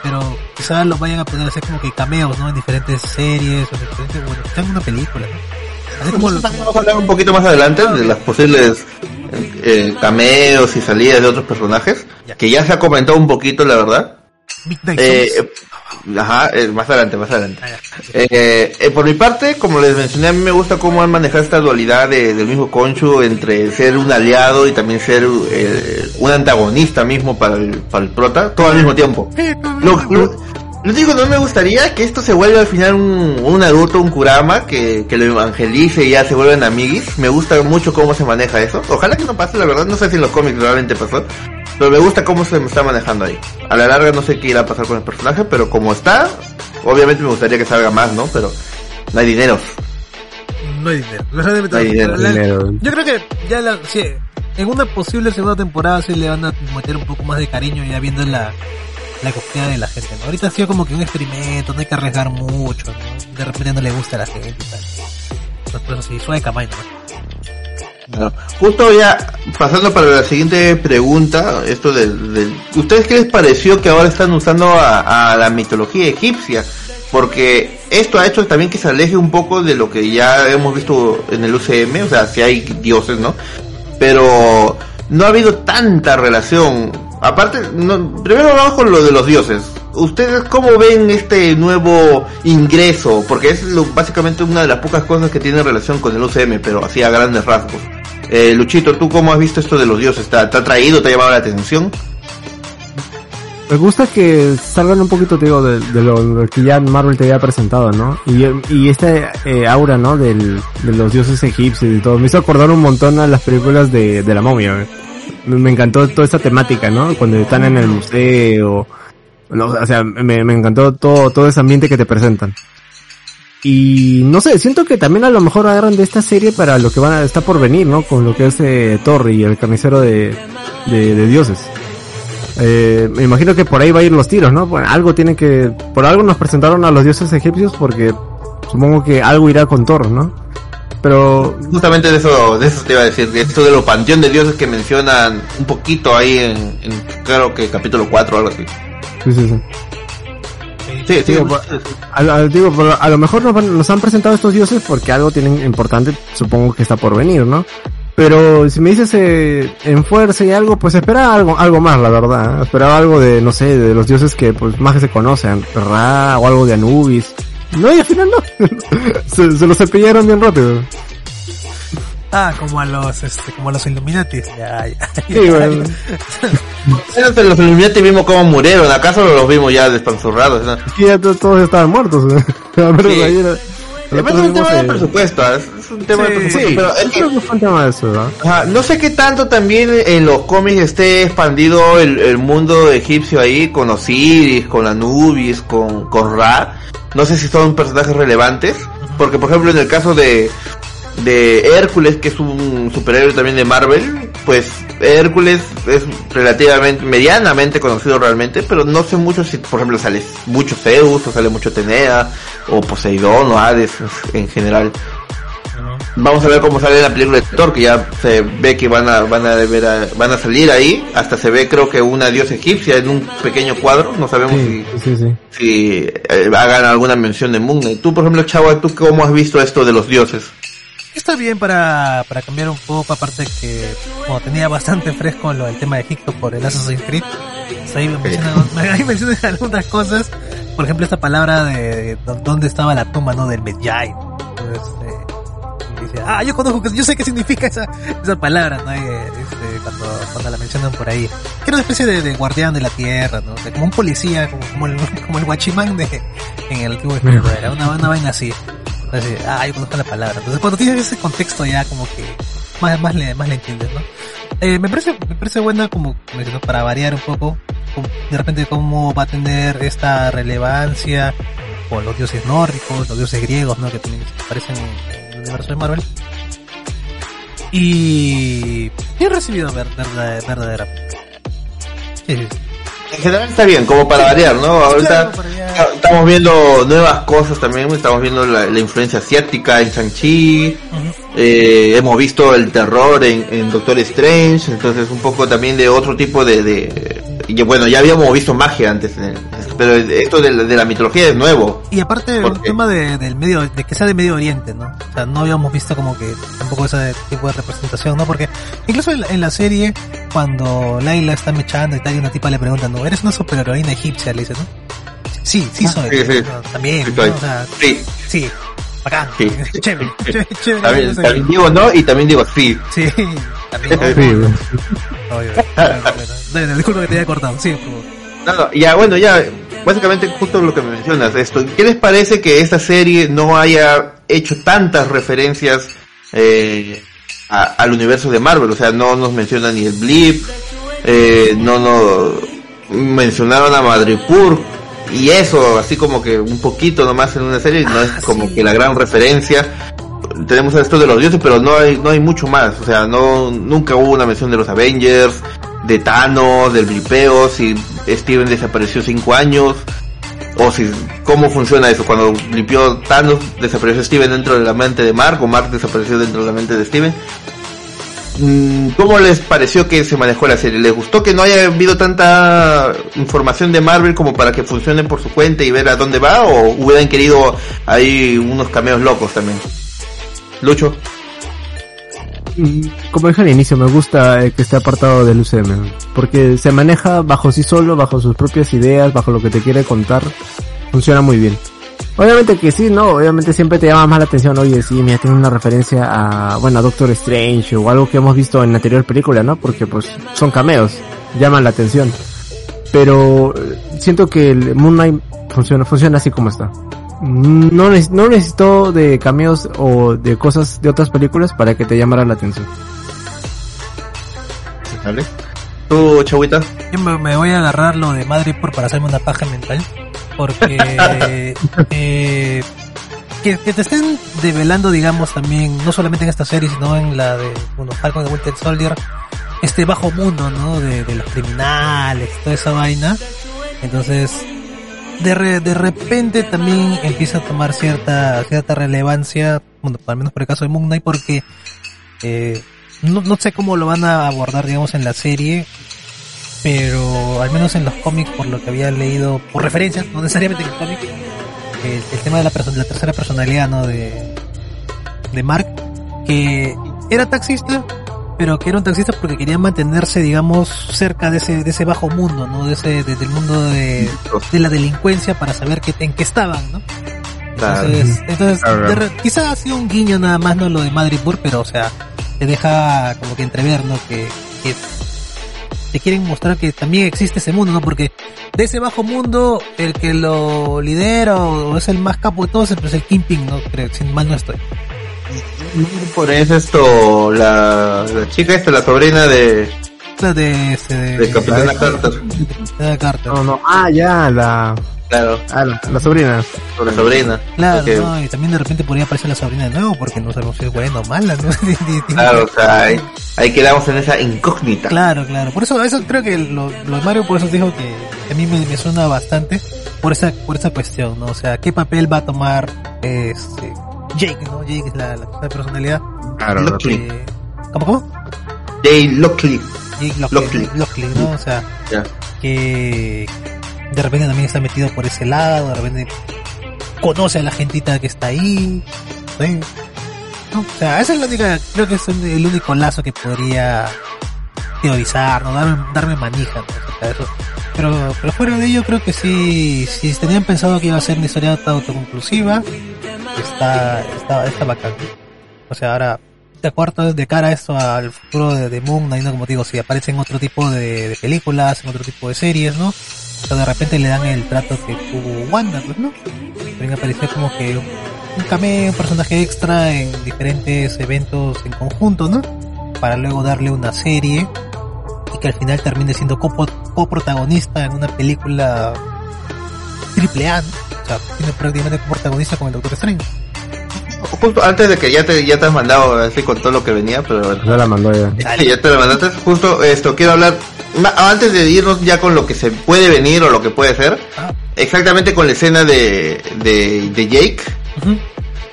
pero quizás lo vayan a poner así como que cameos, ¿no? En diferentes series o en diferentes, bueno, quizás en una película, ¿no? Así como, Vamos a hablar un poquito más adelante de las posibles eh, cameos y salidas de otros personajes, Ya. que ya se ha comentado un poquito, la verdad. Midnight Eh, eh, ajá, eh, más adelante, más adelante. Ah. Eh, eh, por mi parte, como les mencioné, a mí me gusta cómo han manejado esta dualidad de- del mismo Conchu entre ser un aliado y también ser eh, un antagonista mismo para el, para el prota, todo al mismo tiempo. Lo, lo, lo digo, no me gustaría que esto se vuelva al final un, un Naruto, un Kurama, que, que lo evangelice y ya se vuelvan amiguis. Me gusta mucho cómo se maneja eso. Ojalá que no pase, la verdad, no sé si en los cómics realmente pasó. Pero me gusta cómo se está manejando ahí. A la larga no sé qué irá a pasar con el personaje, pero como está, obviamente me gustaría que salga más, ¿no? Pero no hay dinero. No hay dinero. No hay dinero, la- dinero. Yo creo que ya la, sí, en una posible segunda temporada sí le van a meter un poco más de cariño ya viendo la, la de la gente, ¿no? Ahorita ha sido como que un experimento, no hay que arriesgar mucho, ¿no? De repente no le gusta a la gente y tal. Entonces, por eso sí, suave ¿no? Bueno, justo ya pasando para la siguiente pregunta, esto del- ¿ustedes qué les pareció que ahora están usando a, a la mitología egipcia? Porque esto ha hecho también que se aleje un poco de lo que ya hemos visto en el UCM, o sea, si hay dioses, ¿no? Pero no ha habido tanta relación. Aparte, no, primero vamos con lo de los dioses. ¿Ustedes cómo ven este nuevo ingreso? Porque es lo- básicamente una de las pocas cosas que tiene relación con el UCM, pero así a grandes rasgos. Eh, Luchito, ¿tú cómo has visto esto de los dioses? ¿Te, ha- traído, te ha llamado la atención? Me gusta que salgan un poquito, digo, de, lo, que ya Marvel te había presentado, ¿no? Y, esta eh, aura, ¿no? De los dioses egipcios y todo. Me hizo acordar un montón a las películas de, la momia. ¿eh? Me, me encantó toda esta temática, ¿no? Cuando están en el museo. no, o sea, me, me encantó todo, todo ese ambiente que te presentan. Y no sé, siento que también a lo mejor agarran de esta serie para lo que van a, está por venir, ¿no? Con lo que es eh, Thor y el carnicero de, de, de dioses. Eh, me imagino que por ahí va a ir los tiros, ¿no? Bueno, algo tiene que, por algo nos presentaron a los dioses egipcios porque supongo que algo irá con Thor, ¿no? Pero Justamente de eso, de eso te iba a decir, de esto de los panteón de dioses que mencionan un poquito ahí en, en creo que capítulo 4 o algo así. sí, sí, sí. Sí, sí, Digo, por- a, a- digo, por- a lo mejor nos, nos han presentado estos dioses porque algo tienen importante, supongo que está por venir, ¿no? Pero si me dices eh, en fuerza y algo, pues espera algo, algo más, la verdad. ¿eh? Esperaba algo de, no sé, de los dioses que pues más que se conocen, Ra o algo de Anubis. No, y al final no. se, se lo cepillaron bien rápido. Ah, como a los, este, como a los Illuminati. Ya, ya. Sí, bueno. Los Illuminati vimos cómo murieron, acaso los vimos ya despanzurrados, ¿no? Ya todos estaban muertos. Menos Sí. Además es un tema de presupuesto, es es un tema de Sí, presupuesto, sí. pero es Yo que- creo que fue un tema de eso, ¿no? Ajá, no sé qué tanto también en los cómics esté expandido el, el mundo egipcio ahí con Osiris, con Anubis, con, con Ra. No sé si son personajes relevantes, porque por ejemplo en el caso de, de Hércules, que es un superhéroe también de Marvel, pues Hércules es relativamente, medianamente conocido realmente, pero no sé mucho si por ejemplo sale mucho Zeus, o sale mucho Tenea, o Poseidón, o Hades en general. Vamos a ver cómo sale la película de Thor, que ya se ve que van a, van a, ver a- van a salir ahí. Hasta se ve creo que una diosa egipcia en un pequeño cuadro. No sabemos Sí, sí, sí. si, si eh, hagan alguna mención de Moon Knight. Tú, por ejemplo, Chava, ¿tú cómo has visto esto de los dioses? Está bien para, para cambiar un poco, aparte que como tenía bastante fresco lo, el tema de Egipto por el Assassin's Creed, pues ahí me mencionan, ahí mencionan algunas cosas, por ejemplo esta palabra de, de dónde estaba la tumba, ¿no? Del Medjay. Y dice, ah, yo conozco, que- yo sé qué significa esa, esa palabra, ¿no? Y, este, cuando, cuando la mencionan por ahí. Que era una especie de, de guardián de la tierra, ¿no? O sea, como un policía, como, como el, como el guachimán de, en el antiguo Egipto, era una, una vaina así. Entonces, ah, yo conozco la palabra. Entonces, cuando tienes ese contexto ya como que más, más le, más le entiendes, ¿no? Eh, me parece, me parece buena como, mencionó, para variar un poco, como, de repente cómo va a tener esta relevancia con los dioses nórdicos, los dioses griegos, ¿no? Que aparecen en el universo de Marvel. Y bien recibido ver, verdad- sí, sí. En general está bien, como para variar, ¿no? Ahorita Claro, estamos viendo nuevas cosas también. Estamos viendo la, la influencia asiática en Shang-Chi. Eh, hemos visto el terror en, en Doctor Strange, entonces un poco también de otro tipo de... de y bueno, ya habíamos visto magia antes, eh, pero esto de la, de la mitología es nuevo. Y aparte ¿Por un qué? tema de, del medio, de que sea de Medio Oriente, ¿no? O sea, no habíamos visto como que tampoco ese tipo de representación, ¿no? Porque incluso en la, en la serie, cuando Layla está mechando y tal, y una tipa le pregunta, ¿no? ¿Eres una superheroína egipcia? Le dice, ¿no? Sí, sí soy. Sí, sí. También, Sí, ¿no? soy. O sea, Sí, sí, bacán. Sí. Chévere, chévere, chévere. también, Sí, también digo no y también digo sí. Sí, también. Sí. Obvio. Bueno. Dale, disculpa que te haya cortado. Sí. No, no, ya, bueno, ya, básicamente justo lo que me mencionas, esto, ¿qué les parece que esta serie no haya hecho tantas referencias eh, a- al universo de Marvel? O sea, no nos menciona ni el Blip, eh, no nos mencionaron a Madripoor, y eso, así como que un poquito nomás en una serie, no es Ah, como sí. que la gran referencia. Tenemos esto de los dioses, pero no hay, no hay mucho más. O sea, no, nunca hubo una mención de los Avengers, de Thanos, del blipeo, si Steven desapareció cinco años, o si, cómo funciona eso, cuando blipeó Thanos, desapareció Steven dentro de la mente de Mark, o Mark desapareció dentro de la mente de Steven. Mm, ¿Cómo les pareció que se manejó la serie? ¿Les gustó que no haya habido tanta información de Marvel como para que funcione por su cuenta y ver a dónde va? ¿O hubieran querido ahí unos cameos locos también? Lucho. Mm, Como dije al inicio, me gusta eh, que esté apartado del UCM, porque se maneja bajo sí solo, bajo sus propias ideas, bajo lo que te quiere contar, funciona muy bien. Obviamente que sí, no, obviamente siempre te llama más la atención, oye, sí, mira, tiene una referencia a, bueno, a Doctor Strange o algo que hemos visto en la anterior película, ¿no? Porque pues son cameos, llaman la atención. Pero eh, siento que el Moon Knight funciona, funciona así como está. No, neces- no necesito de cameos o de cosas de otras películas para que te llamara la atención. ¿Vale? ¿Tú, Chagüita? Yo me, me voy a agarrar lo de Madrid por para hacerme una paja mental. Porque eh, que, que te estén develando, digamos, también, no solamente en esta serie, sino en la de bueno, Falcon de Winter Soldier, este bajo mundo, ¿no? De, de los criminales, toda esa vaina. Entonces, de, re- de repente también empieza a tomar cierta, cierta relevancia, bueno, al menos por el caso de Moon Knight, porque eh, no, no sé cómo lo van a abordar, digamos, en la serie, pero al menos en los cómics, por lo que había leído, por referencias, no necesariamente en el cómic, el, el tema de la, la tercera personalidad, ¿no? De, de Mark, que era taxista, pero que era un taxista porque quería mantenerse, digamos, cerca de ese, de ese bajo mundo, ¿no? De ese, de- del mundo de, de la delincuencia para saber qué, en qué estaban, ¿no? Entonces, entonces Claro, de claro. re- quizá ha sido un guiño nada más, no lo de Madripoor, pero o sea, te deja como que entrever, ¿no? Que, que te quieren mostrar que también existe ese mundo, ¿no? Porque de ese bajo mundo, el que lo lidera o, es el más capo de todos, pues es el Kingpin, ¿no? Creo, si mal no estoy. Por eso esto, la, la chica esta, la sobrina de, sea, de, ese de, de Capitana Carter. de Carter. No, no. Ah, ya, la, Claro, ah, la, la sobrina. la sobrina. Claro, ¿no? Y también de repente podría aparecer la sobrina de nuevo, porque no sabemos si es buena o mala, ¿no? Claro, o sea, ahí, ahí quedamos en esa incógnita. Claro, claro. Por eso, eso creo que lo, lo de Mario por eso dijo que, a mí me, me suena bastante por esa, por esa cuestión, ¿no? O sea, ¿qué papel va a tomar este Jake, ¿no? Jake es la, la, la personalidad. Claro, Loki. eh, ¿Cómo, cómo? Jay Lockley. Jake Lockley. Lockley, Lockley, ¿no? O sea, que de repente también está metido por ese lado, de repente conoce a la gentita que está ahí, ¿sí? O sea, esa es la única, creo que es el único lazo que podría teorizar, ¿no? Darme, darme manija, ¿no? eso. Pero, pero fuera de ello creo que sí, si tenían pensado que iba a ser una historia autoconclusiva, está, está, está bacán. O sea, ahora, de acuerdo de cara a esto al futuro de, de Moon ¿no? Como digo, si aparecen otro tipo de, de películas, en otro tipo de series, ¿no? O sea, de repente le dan el trato que tuvo Wanda, pues, ¿no? También apareció como que un, cameo, un personaje extra en diferentes eventos en conjunto, ¿no? Para luego darle una serie y que al final termine siendo copo- coprotagonista en una película triple A, ¿no? O sea, tiene prácticamente coprotagonista con el Doctor Strange. Justo antes de que ya te, ya te has mandado así con todo lo que venía, pero Ya la mandó ya. ya te lo mandaste. Justo esto, quiero hablar, antes de irnos ya con lo que se puede venir o lo que puede ser, Ah, exactamente con la escena de, de, de Jake.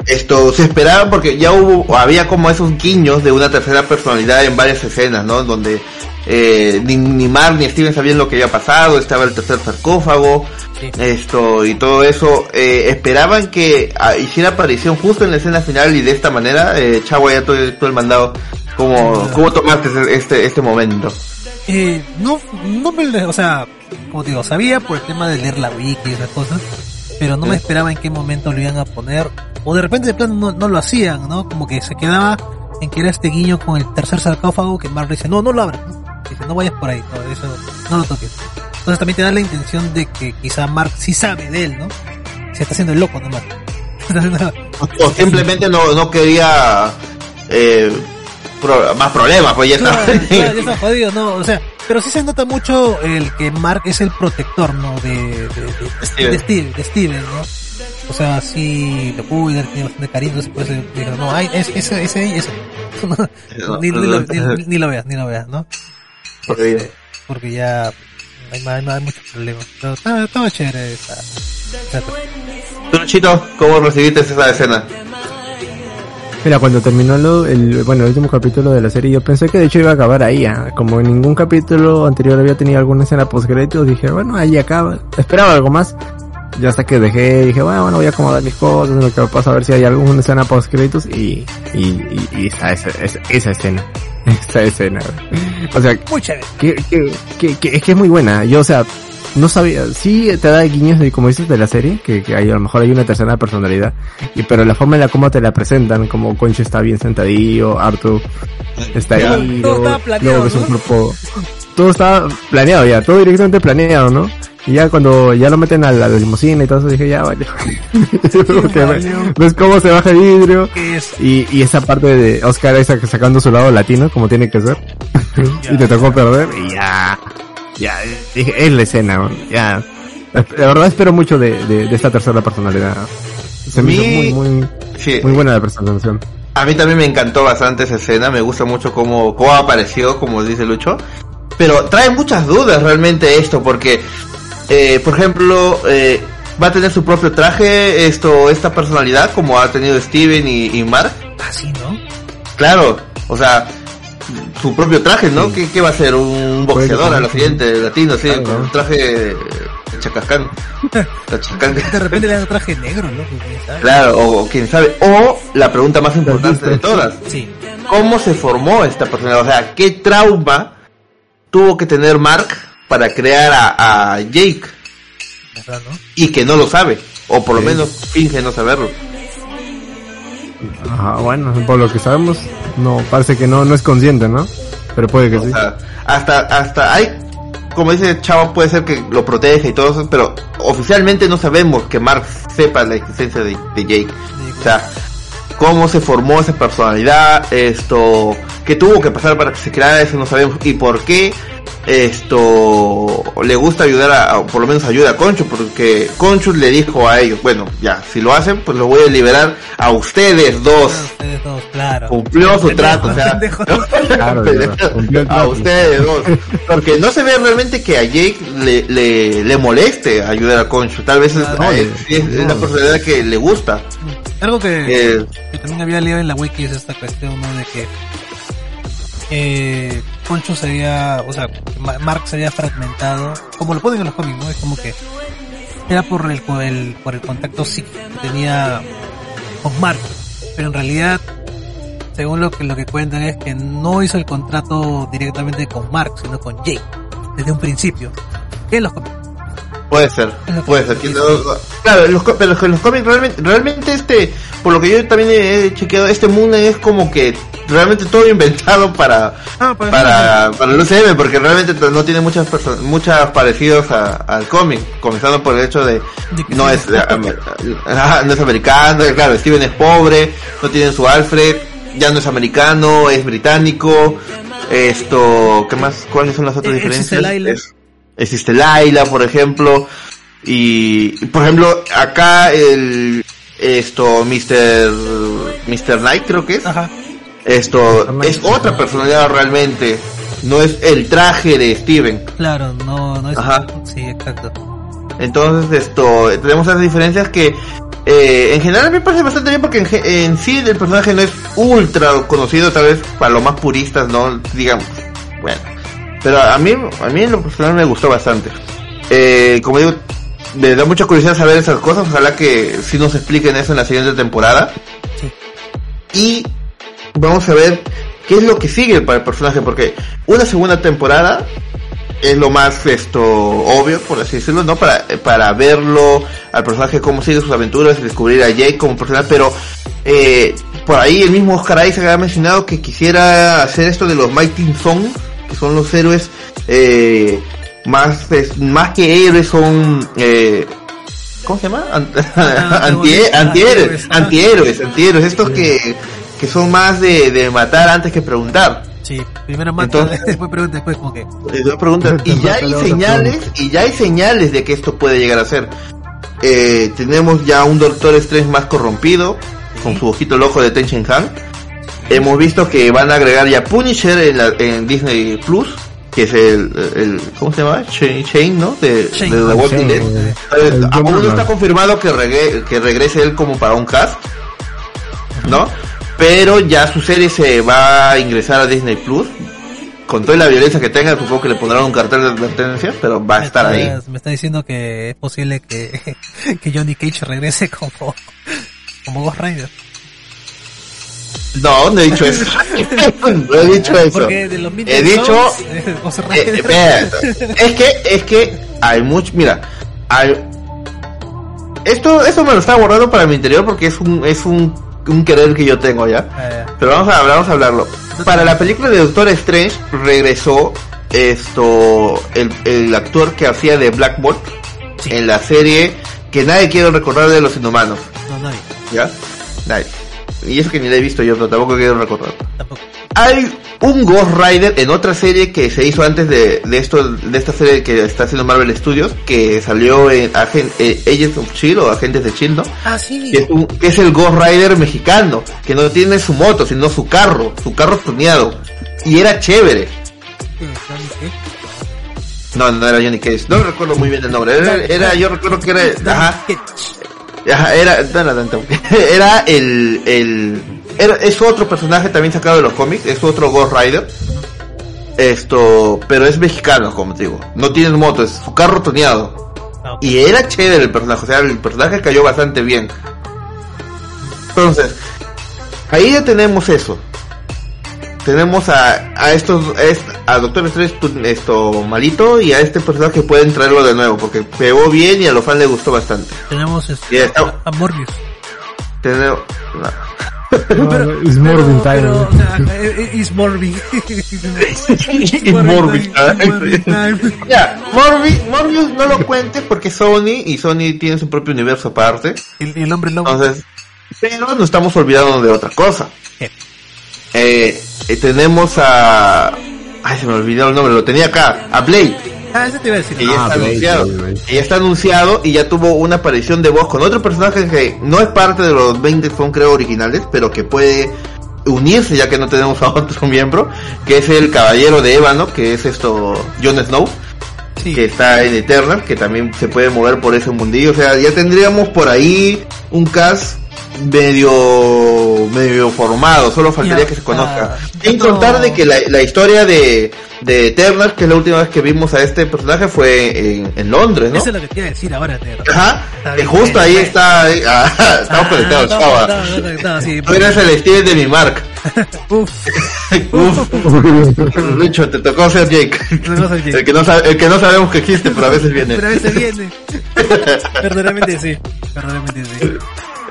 Esto se esperaba porque ya hubo, había como esos guiños de una tercera personalidad en varias escenas, ¿no? Donde eh, ni, ni Mark ni Steven sabían lo que había pasado, estaba el tercer sarcófago, Sí. esto y todo eso. Eh, esperaban que ah, hiciera aparición justo en la escena final y de esta manera, eh, Chavo, ya todo, todo el mandado, ¿cómo, cómo tomaste este, este momento? Eh, no, no me, o sea, como te digo, sabía por el tema de leer la wiki y esas cosas, pero no me esperaba en qué momento lo iban a poner, o de repente de plano no, no lo hacían, ¿no? Como que se quedaba en que era este guiño con el tercer sarcófago que Mark dice, no, no lo abras, ¿no? Dice, no vayas por ahí, no, eso, no lo toques. Entonces también te da la intención de que quizá Mark sí sabe de él, ¿no? Se está haciendo el loco, ¿no, Mark? Está haciendo- O simplemente no, no quería eh, pro- más problemas, pues ya Claro, está. claro, ya está jodido, no, o sea, pero sí se nota mucho el que Mark es el protector, ¿no? De, de, de, Steven. de Steve, de Steven, ¿no? O sea, sí lo cuida, tiene bastante cariño, por eso dijeron, no, ay, es, ese, ese, ese. ni, ni lo, ni, ni lo veas, ni lo veas, ¿no? Este, porque ya hay, hay, hay muchos problemas. Pero estaba, estaba chévere esa, Chito, ¿cómo recibiste esa escena? Mira, cuando terminó lo- el, bueno, el último capítulo de la serie, yo pensé que de hecho iba a acabar ahí. ah. Como en ningún capítulo anterior había tenido alguna escena post dije, bueno, ahí acaba. Esperaba algo más. Ya hasta que dejé, dije, bueno, bueno, voy a acomodar mis cosas, lo que pasa a ver si hay alguna escena post créditos y, y, y, y está esa, esa, esa escena. Esa escena. O sea, Muy chévere. que, que, que, que es que es muy buena. Yo, o sea, no sabía, sí te da guiños de, como dices, de la serie, que, que hay, a lo mejor hay una tercera personalidad, y pero la forma en la cómo te la presentan, como Concho está bien sentadillo, Arthur está ahí, luego, luego ves un ¿no? cuerpo, todo estaba planeado ya, todo directamente planeado, ¿no? Y ya cuando ya lo meten a la limusina y todo eso, dije, ya vale. Ves cómo se baja el vidrio, Que es, y, y esa parte de Oscar Isaac sacando su lado latino, como tiene que ser. y te tocó perder, y ya. Ya, dije, es la escena, ya. La verdad espero mucho de, de, de esta tercera personalidad. Se me hizo muy, muy, Sí, muy buena la presentación. a mí también me encantó bastante esa escena, me gusta mucho cómo, cómo apareció, como dice Lucho. Pero trae muchas dudas realmente esto, porque, eh, por ejemplo, eh, va a tener su propio traje, esto, esta personalidad, como ha tenido Steven y, y Mark. así, ¿no? Claro, o sea, su propio traje, ¿no? Sí. ¿Qué, qué va a ser? Un boxeador a ser, lo sí. siguiente, latino, sí, Claro, con un traje de chacascán. Chacascán. De repente le dan un traje negro, ¿no? Sabe. Claro, o, o quién sabe. O la pregunta más importante de todas. Sí. ¿Cómo se formó esta personalidad? O sea, ¿qué trauma tuvo que tener Mark para crear a, a Jake? ¿Verdad, no? Y que no lo sabe. O por lo menos finge no saberlo. Ajá, bueno, por lo que sabemos, no, parece que no, no es consciente, ¿no? Pero puede que O sí. sea, hasta, hasta hay, como dice Chava, puede ser que lo protege y todo eso, pero oficialmente no sabemos que Mark sepa la existencia de, de Jake. O sea, cómo se formó esa personalidad, esto, qué tuvo que pasar para que se creara eso, no sabemos, y por qué esto le gusta ayudar a, a- por lo menos ayuda a Concho, porque Concho le dijo a ellos, bueno, ya, si lo hacen, pues lo voy a liberar a ustedes dos. Ustedes dos, claro. Cumplió su trato, o sea. Claro, a ustedes dos. Porque no se ve realmente que a Jake le, le, le moleste ayudar a Concho. Tal vez es, No, a es, no. es la personalidad que le gusta. Algo que, Eh, que también había leído en la wiki es esta cuestión, ¿no? De que eh, Concho se había, o sea, Ma- Mark se había fragmentado, como lo ponen en los cómics, ¿no? Es como que era por el, por el, por el contacto psíquico que tenía con Mark, pero en realidad, según lo que, lo que cuentan es que no hizo el contrato directamente con Mark, sino con Jake, desde un principio. En los cómics. Puede ser, puede ser. claro, en los, pero en los cómics realmente, realmente este, por lo que yo también he chequeado, este Moon Knight es como que realmente todo inventado para, Ah, para- para, para el UCM, porque realmente no tiene muchas personas, muchas parecidos a- al cómic, comenzando por el hecho de, no es, ajá, no es americano, claro, Steven es pobre, no tiene su Alfred, ya no es americano, es británico, esto, ¿qué más? ¿Cuáles son las otras Eh, diferencias? Existe Laila. Por ejemplo, y, por ejemplo, acá el, esto, Mr. Mr. Knight creo que es, Ajá. esto, es otra personalidad realmente, no es el traje de Steven. Claro, no, no es. Ajá. Sí, exacto. Entonces, esto, tenemos esas diferencias que eh, en general me parece bastante bien porque en, en sí el personaje no es ultra conocido, tal vez para los más puristas, no digamos, bueno. Pero a mí, a mí en lo personal me gustó bastante. Eh, como digo, me da mucha curiosidad saber esas cosas, ojalá que sí nos expliquen eso en la siguiente temporada. Sí. Y vamos a ver qué es lo que sigue para el personaje, porque una segunda temporada es lo más esto obvio, por así decirlo, ¿no? Para, para verlo al personaje, cómo sigue sus aventuras y descubrir a Jake como personaje, pero eh, por ahí el mismo Oscar Isaac había mencionado que quisiera hacer esto de los Mighty Sons, que son los héroes eh, más, es- más que héroes, son... Eh, ¿Cómo se llama? Anti- antihéroes. antihéroes, antihéroes, antihéroes, estos que, que son más de, de matar antes que preguntar. Sí, primero mata, Entonces- después pregunta, después como que. Dos preguntas. Y ya hay señales, y ya hay señales de que esto puede llegar a ser. Eh, tenemos ya un Doctor Strange más corrompido, con su ojito loco de Ten Han. Hemos visto que van a agregar ya Punisher en, la- en Disney Plus, que es el, el ¿cómo se llama? Shane, Shane, ¿no? De, Shane. de The Walking Shane, Dead. Eh, el aún no está confirmado que, regue- que regrese él como para un cast, ¿no? Pero ya su serie se va a ingresar a Disney Plus. Con toda la violencia que tenga, supongo que le pondrán un cartel de advertencia, pero va a estar ahí. Me está diciendo que es posible que, que Johnny Cage regrese como, como Ghost Rider. No, no he dicho eso. no he dicho eso. Porque de los He dicho, eh, Eh, es que, es que hay mucho, mira, hay, esto, esto me lo estaba borrando para mi interior porque es un, es un, un querer que yo tengo ya. Eh, Pero vamos a, vamos a hablarlo. Para la película de Doctor Strange regresó esto, el, el actor que hacía de Black Bolt Sí. en la serie que nadie quiere recordar de los inhumanos, no, nadie, ¿ya? Nadie. Y eso que ni la he visto yo, pero tampoco quiero recordar. tampoco. Hay un Ghost Rider en otra serie que se hizo antes de, de esto, de esta serie que está haciendo Marvel Studios, que salió en Agen- eh, Agents of Shield o Agentes de Shield, ¿no? Ah, sí. Que es, un- que es el Ghost Rider mexicano, que no tiene su moto, sino su carro, su carro tuneado. Y era chévere. No, no era Johnny Cage, no recuerdo muy bien el nombre. Era, era yo recuerdo que era, ajá. Ajá, era, no, era el, el, era, es otro personaje también sacado de los cómics, es otro Ghost Rider. Esto, pero es mexicano, como te digo. No tiene moto, es su carro tuneado. Ah. Y era chévere el personaje, o sea, el personaje cayó bastante bien. Entonces, ahí ya tenemos eso. Tenemos a, a estos, a esta- a Doctor Strange tu- esto malito y a este personaje pueden traerlo de nuevo porque pegó bien y a los fans les gustó bastante. Tenemos este, está. a Morbius. Tenemos- No, time. pero, eh, eh, it's Morbin. Y Morbius, Morbin time. Ya, Morbi- Morbius no lo cuentes porque Sony y Sony tiene su propio universo aparte. El, el hombre lobo. Entonces, pero nos estamos olvidando de otra cosa. Eh, eh, tenemos a... Ay, se me olvidó el nombre, lo tenía acá. A Blade. Ah, eso te iba a decir. que ya Ah, está Blade, anunciado. Blade, Blade. Que ya está anunciado y ya tuvo una aparición de voz con otro personaje que no es parte de los 20 son creo originales, pero que puede unirse ya que no tenemos a otro miembro, que es el caballero de Ébano, que es esto Jon Snow, Sí. que está en Eternal, que también se puede mover por ese mundillo, o sea, ya tendríamos por ahí un cast medio medio formado, solo faltaría Ya, que se conozca. ah, Sin no. contar de que la, la historia de, de Eternal, que es la última vez que vimos a este personaje, fue en, en Londres, ¿no? Eso es lo que te iba a decir ahora, Tero. Ajá, bien, justo ahí está, ahí- ah, estamos conectados, estamos conectados, sí. Eres el Steven de mi marca. Uf, Uf, Lucho, te tocó ser Jake. tocó ser Jake. El que no el que no sabemos que existe, pero a veces viene. pero a veces viene. Verdaderamente sí. Verdaderamente sí.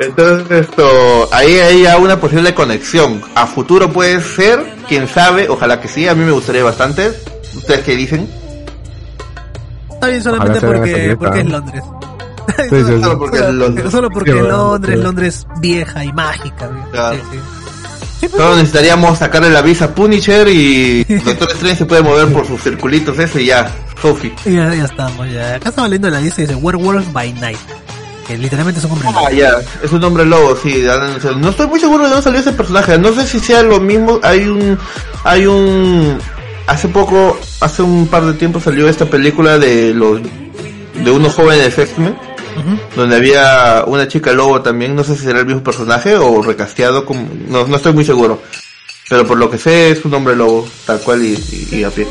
Entonces esto, ahí hay ya una posible conexión. A futuro puede ser, quién sabe, ojalá que sí, a mí me gustaría bastante. ¿Ustedes qué dicen? Está bien solamente porque, porque es. Londres. Sí, sí, sí. Solo porque es Londres. Solo porque Sí, Londres, sí. Londres vieja y mágica. Sí, pues, Solo necesitaríamos sacarle la visa a Punisher y Doctor Strange se puede mover por sus circulitos ese y ya, Sophie. ya, ya estamos, ya. Acá estaba leyendo la lista y dice Werewolf by Night. Que literalmente son hombres Ah, ya, es un hombre lobo, sí. No estoy muy seguro de dónde salió ese personaje. No sé si sea lo mismo. Hay un, hay un, hace poco, hace un par de tiempo salió esta película de los, de unos jóvenes X-Men, donde había una chica lobo también. No sé si será el mismo personaje o recasteado, como, no, no estoy muy seguro. Pero por lo que sé es un hombre lobo, tal cual y, y, y a pie.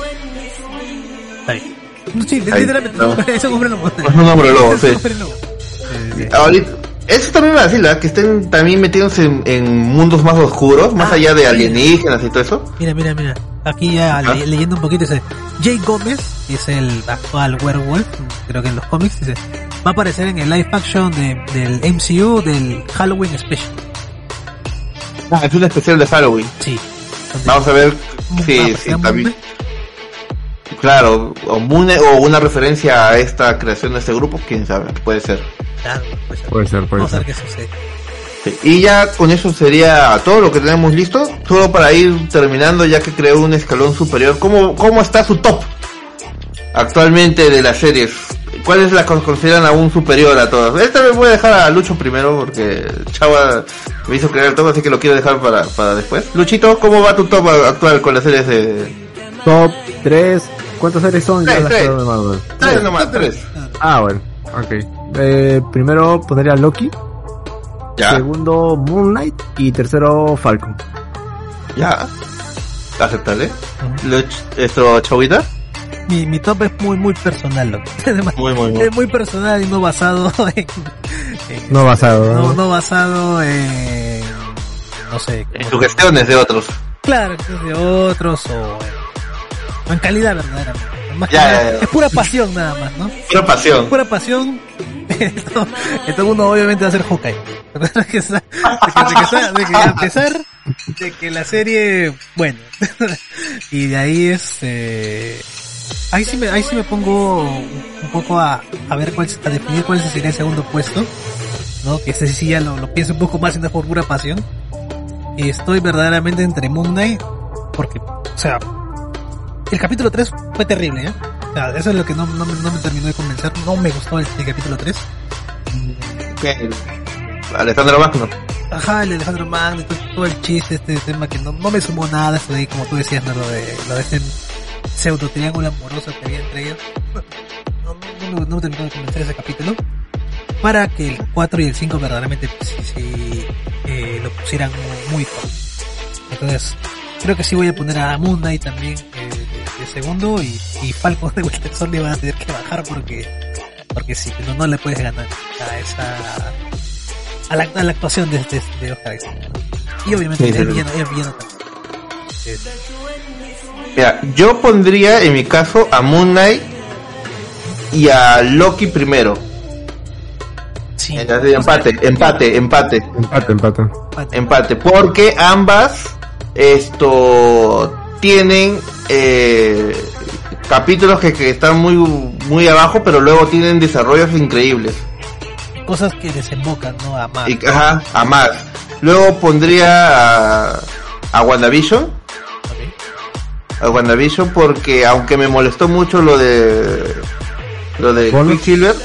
Ahí. Sí, literalmente, No. es un hombre lobo. Es un hombre lobo, Es sí. Sí, sí. Ahorita, eso también me vacila, que estén también metidos en, en mundos más oscuros, más Ah, allá de sí. alienígenas y todo eso. Mira, mira, mira. Aquí ya leyendo un poquito dice, Jay Gómez, que es el actual werewolf, creo que en los cómics, dice, va a aparecer en el live action de, del MCU del Halloween Special. Ah, es un especial de Halloween. Sí. Vamos a ver va a si, si Moon también, claro, o una referencia a esta creación de este grupo, quién sabe, puede ser. Claro, puede ser. Puede ser, puede Vamos a ser. ver qué sucede. Sí. Y ya con eso sería todo lo que tenemos listo, solo para ir terminando ya que creó un escalón superior. ¿Cómo, cómo está su top actualmente de las series? ¿Cuál es la que consideran aún superior a todas? Esta vez voy a dejar a Lucho primero porque Chava me hizo crear el top, así que lo quiero dejar para, para después. Luchito, ¿cómo va tu top actual con las series de... Top 3. ¿Cuántas series son? Tres, ya las tres. Marvel. Tres nomás, tres. Ah, bueno. Ok. Eh, primero pondría Loki. Ya, Segundo Moonlight. Y tercero Falcon. ya. Aceptable. Esto, Chavita. Mi, mi top es muy, muy personal, loco. Además, Muy, muy, muy. Es muy personal y no basado en... en- No basado. no, ¿no? no basado en... No sé. En ¿cómo se- sugestiones de otros. Claro, que es de otros o en, calidad verdaderamente. Más que Ya, nada, ya, ya. Es pura pasión nada más, ¿no? Pura pasión. Pura pasión. Esto, esto uno obviamente va a ser Hawkeye. De que, de que- a pesar de que la serie, bueno, y de ahí este, ahí sí me, ahí sí me pongo un poco a, a ver cuál, a definir cuál sería el segundo puesto, ¿no? Que ese sí ya lo, lo pienso un poco más no es por pasión. Y estoy verdaderamente entre Moon Knight, porque, o sea, el capítulo 3 fue terrible, ¿eh? Sea, eso es lo que no, no, me- no me terminó de convencer. No me gustó el, el capítulo 3. ¿Qué? Alejandro Magno. Ajá, el Alejandro Magno, todo, el chiste, este tema que no, no me sumó nada, eso de ahí, como tú decías, ¿no? Lo de, lo de este pseudo triángulo amoroso que había entre ellos. No, no, no, me- no me terminó de convencer ese capítulo. Para que el 4 y el 5 verdaderamente sí, sí, eh, lo pusieran muy, muy top. Entonces, creo que sí voy a poner a Moon Knight también eh, de, segundo y, y Falcon de Winter Soldier van a tener que bajar porque, porque sí, no, no le puedes ganar a esa, a la, a la actuación de, de, de Oscar Isaac. Y obviamente Sí, el villano, el villano también. es- Mira, yo pondría en mi caso a Moon Knight y a Loki primero. sí. Eh, así, Empate, empate, empate, Empate, empate. empate. Porque ambas esto tienen eh, capítulos que, que están muy muy abajo, pero luego tienen desarrollos increíbles. Cosas que desembocan, ¿no? A más. Y, ajá, a más. Luego pondría a, a WandaVision. A WandaVision porque aunque me molestó mucho lo de lo de. Quicksilver,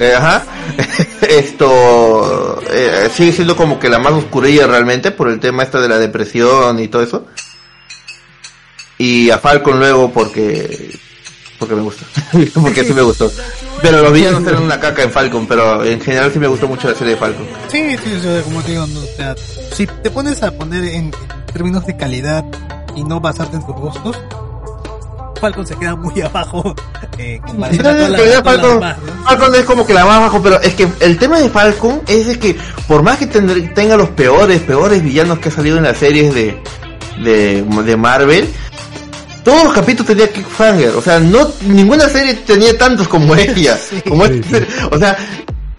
eh, ajá, esto eh, sigue siendo como que la más oscurilla realmente por el tema esta de la depresión y todo eso. Y a Falcon luego porque porque me gusta, porque sí me gustó. Pero los villanos eran una caca en Falcon, pero en general sí me gustó mucho la serie de Falcon. Sí, sí, o sea, como te digo, si te pones a poner en términos de calidad y no basarte en tus gustos, Falcon se queda muy abajo eh, en comparación a Sí, todas las- pero ya todas las Falcon, demás, ¿no? Falcon es como que la más bajo, pero es que el tema de Falcon es de que por más que tenga los peores, peores villanos que ha salido en las series de, de, de Marvel, todos los capítulos tenía Cliffhanger, o sea, no ninguna serie tenía tantos como ella, como Sí, sí. o sea,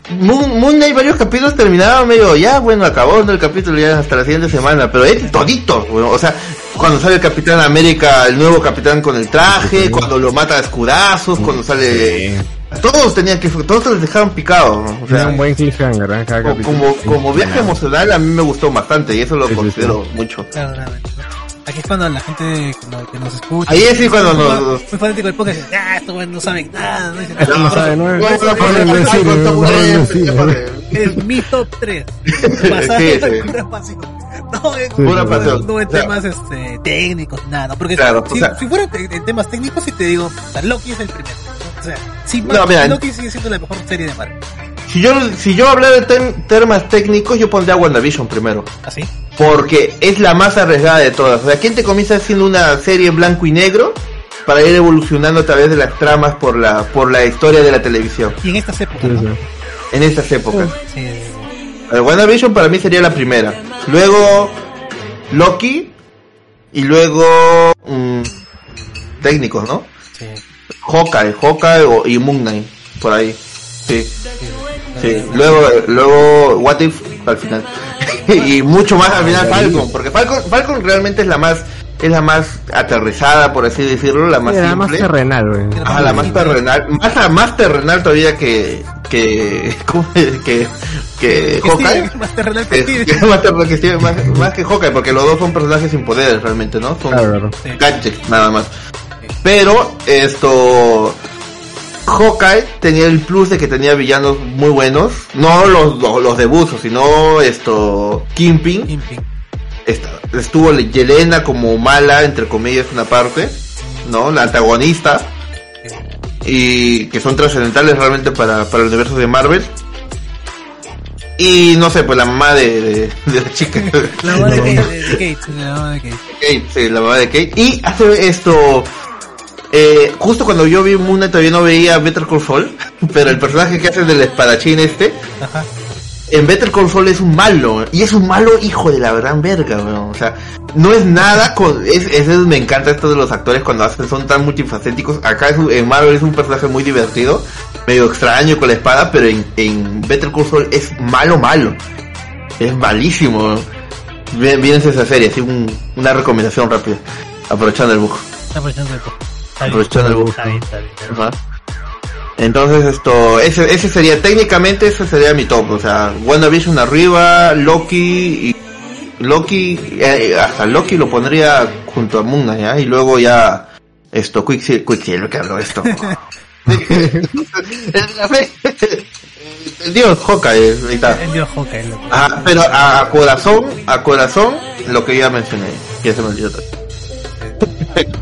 Moon, Moon Knight varios capítulos terminaban medio, ya bueno, acabó ¿no? el capítulo ya hasta la siguiente semana, pero es toditos, bueno, o sea, cuando sale el Capitán América, el nuevo Capitán con el traje, cuando lo mata a escudazos, cuando sale... Todos tenían que, todos se les dejaron picados, ¿no? o Era sea, un buen cliffhanger, ¿eh? Cada como, como viaje emocional a mí me gustó bastante y eso lo considero sí. mucho. Aquí es cuando la gente que nos escucha. Ahí es sí cuando nos- muy fanático del podcast ah, estos güeyes no saben nada, no nada. ¿no? Saben ¿no? Es mi top 3. Basado Sí, sí. en pura pasión. No en, Sí, Pura pasión. no en temas este, técnicos, nada. Porque si, fuera en, temas técnicos, sí te digo, Loki es el primero. O sea, sí, No, Loki sigue siendo la mejor serie de Marvel. Si yo, si yo hablara de tem- temas técnicos, yo pondría WandaVision primero. ¿Así? Porque es la más arriesgada de todas. O sea, ¿quién te comienza haciendo una serie en blanco y negro para ir evolucionando a través de las tramas por la, por la historia de la televisión? Y en estas épocas, Sí, ¿no? sí. En estas épocas. Sí, sí, sí. El WandaVision para mí sería la primera. Luego Loki y luego mm, técnicos, ¿no? sí. Hawkeye, Hawkeye o- y Moon Knight, por ahí. Sí, sí. Luego, luego What If al final. y mucho más al final Falcon, porque Falcon, Falcon realmente es la más, es la más aterrizada, por así decirlo, la más Era más terrenal, güey. Ah, la más terrenal, más, más terrenal todavía que, que, que, que Que Hawkeye. Steve, más terrenal que que más, que más, más que Hawkeye, porque los dos son personajes sin poderes realmente, ¿no? Son Claro, claro. Sí. gadgets nada más. Pero esto Hawkeye tenía el plus de que tenía villanos muy buenos, no los, los, los de Buzo, sino esto Kingpin, Kingpin. esta- estuvo Yelena como mala entre comillas una parte, ¿no? La antagonista y que son trascendentales realmente para, para el universo de Marvel. Y no sé, pues la mamá de, de, de la chica. La mamá de Kate, de, de Kate, la mamá de Kate. Kate, sí, la mamá de Kate. Y hace esto. Eh, justo cuando yo vi Moon Knight todavía no veía Better Call Saul, pero el personaje que hace del espadachín este, Ajá. en Better Call Saul es un malo, y es un malo hijo de la gran verga, weón. O sea, no es nada con, es, es, me encanta esto de los actores cuando hacen, son tan multifacéticos. Acá es un- en Marvel es un personaje muy divertido, medio extraño con la espada, pero en, en Better Call Saul es malo, malo. Es malísimo. Bien, bien esa serie, así un- una recomendación rápida, aprovechando el bug. Aprovechando el poco. Está bien. Aprovechando el bug. Está bien, está bien. Ajá. Entonces esto, ese, ese sería, técnicamente ese sería mi top, o sea, WandaVision arriba, Loki y Loki, eh, hasta Loki lo pondría junto a Moon Knight, ¿ya? y luego ya esto, Quicksilver, Quicksilver que habló esto. El dios Hawkeye, ahí está. El dios Hawkeye. loco. Ajá, pero a, corazón, a corazón, lo que ya mencioné, ya se me olvidó todo.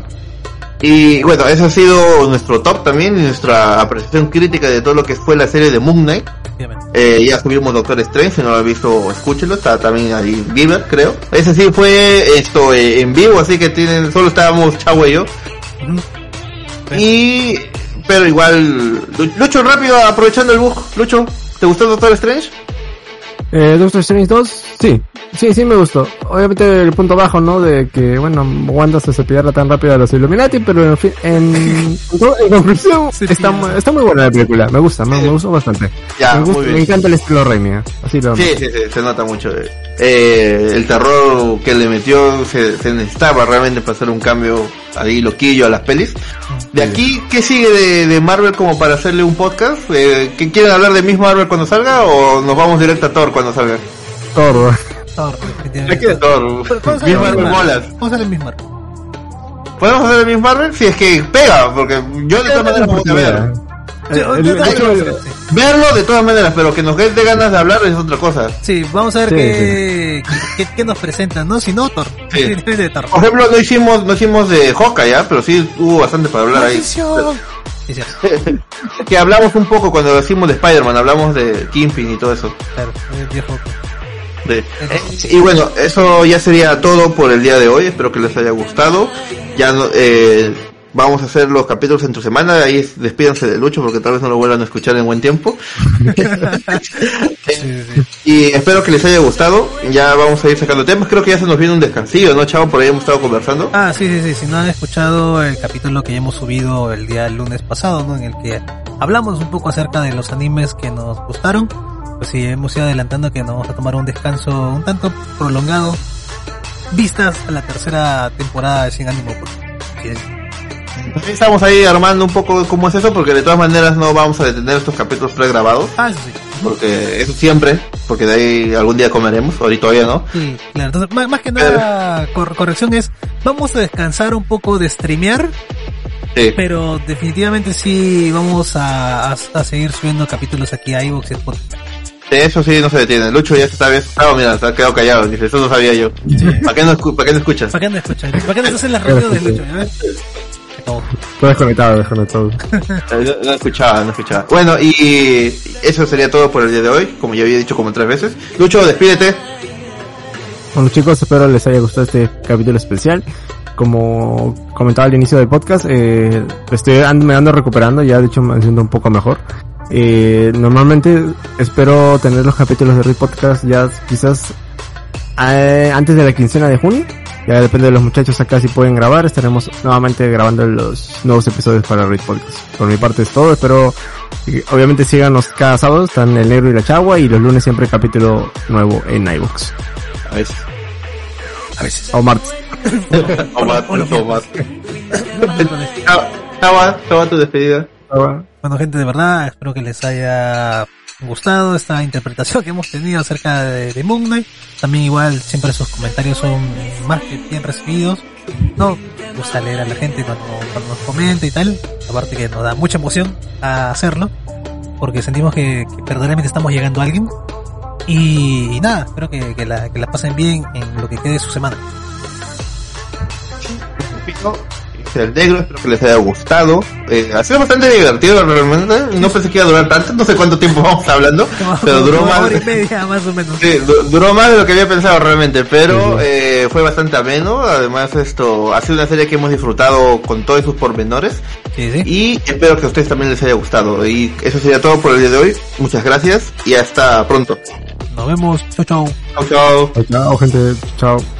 Y bueno, ese ha sido nuestro top también, y nuestra apreciación crítica de todo lo que fue la serie de Moon Knight. Eh, ya subimos Doctor Strange, si no lo ha visto, escúchelo, está también ahí Giver, creo. Ese sí fue esto eh, en vivo, así que tienen, solo estábamos Chavo y yo. Y, pero igual, Lu- Lucho rápido, aprovechando el bug, Lucho, ¿te gustó Doctor Strange? Eh, Doctor Strange 2, sí, sí, sí me gustó. Obviamente el punto bajo, ¿no? De que, bueno, Wanda se cepillara tan rápido a los Illuminati, pero en fin, en, en conclusión, está, muy buena la película, me gusta, me, me gustó bastante. Ya, me, gusta- me encanta el estilo Raimi, ¿eh? así lo Sí, sí, sí, se nota mucho. Eh, el terror que le metió se, se necesitaba realmente para hacer un cambio ahí loquillo a las pelis. De aquí, ¿qué sigue de, de Marvel como para hacerle un podcast? Eh, ¿qué ¿Quieren hablar de Miss Marvel cuando salga o nos vamos directo a Thor cuando salga? Thor, ¿Qué definitivamente. quiere Thor? Pero ¿cuándo Miss sale Marvel Miss bolas. ¿Cómo sale Miss Marvel? ¿Podemos hacer el Miss Marvel? Si es que pega, porque yo de todas maneras voy a ver. Eh. Verlo de todas maneras, pero que nos dé ganas de hablar es otra cosa. Sí, vamos a ver Sí, qué, qué, qué nos presentan, ¿no? Si no, Thor. Por ejemplo, no hicimos, no hicimos de Hawkeye, ¿ya? pero sí hubo bastante para hablar ahí. Que hablamos un poco cuando decimos de Spider-Man, hablamos de Kingpin y todo eso. Claro, el viejo. Sí. Eh, Y bueno, eso ya sería todo por el día de hoy. Espero que les haya gustado. Ya no, eh, vamos a hacer los capítulos entre semana. Ahí despídanse de Lucho porque tal vez no lo vuelvan a escuchar en buen tiempo. Sí, sí. Y espero que les haya gustado. Ya vamos a ir sacando temas. Creo que ya se nos viene un descansillo, ¿no, chavo? Por ahí hemos estado conversando. Ah, sí, sí, sí. Si no han escuchado el capítulo que ya hemos subido el día lunes pasado, ¿no? En el que hablamos un poco acerca de los animes que nos gustaron. Pues sí, hemos ido adelantando que nos vamos a tomar un descanso un tanto prolongado. Vistas a la tercera temporada de Sin Ánimo. pues. Sí, Sí, Estamos ahí armando un poco cómo es eso porque de todas maneras no vamos a detener estos capítulos pregrabados. Ah, sí, sí. Porque eso siempre, porque de ahí algún día comeremos, ahorita todavía no. Sí, claro. Entonces, más, más que nada, cor- corrección es, vamos a descansar un poco de streamear, Sí. pero definitivamente sí vamos a, a, a seguir subiendo capítulos aquí a iVoox y Spotify. Eso sí no se detiene. Lucho ya está asustado, mira, se ha quedado callado. Dice, eso no sabía yo. ¿Para qué no, escu- ¿para qué no escuchas? ¿Para qué no escuchas? ¿Para qué no haces las reuniones de Lucho? ya ves? Todo desconectado, desconectado. Eh, No, no escuchaba, no escuchaba. Bueno, y eso sería todo por el día de hoy, como ya había dicho como tres veces. Lucho, despídete. Bueno chicos, espero les haya gustado este capítulo especial. Como comentaba al inicio del podcast, eh, estoy and- me ando recuperando, ya de hecho me siento un poco mejor. Eh, normalmente espero tener los capítulos de Read Podcast ya quizás eh, antes de la quincena de junio. Ya depende de los muchachos acá si pueden grabar. Estaremos nuevamente grabando los nuevos episodios para Read Podcast. Por mi parte es todo. Espero, obviamente síganos cada sábado. Están el negro y la chagua. Y los lunes siempre capítulo nuevo en iVoox. A ver. A veces. O martes. O más, o Chao, chao, chao, tu despedida. Bueno, gente, de verdad, espero que les haya gustado esta interpretación que hemos tenido acerca de, de Moon Knight. También igual, siempre sus comentarios son más que bien recibidos. No, gusta leer a la gente cuando, nos comenta y tal. Aparte que nos da mucha emoción a hacerlo. Porque sentimos que, que verdaderamente estamos llegando a alguien. Y, nada, espero que, que la, que la pasen bien en lo que quede de su semana. Pico, el negro, espero que les haya gustado. Eh, ha sido bastante divertido realmente. No pensé que iba a durar tanto, no sé cuánto tiempo vamos hablando, pero duró más. hora y media más o menos. Sí, duró más de lo que había pensado realmente, pero eh, fue bastante ameno. Además, esto ha sido una serie que hemos disfrutado con todos sus pormenores Sí, sí. y espero que a ustedes también les haya gustado. Y eso sería todo por el día de hoy. Muchas gracias y hasta pronto. Nos vemos. Chau, chau. Chao, chao. Chao, gente. Chao.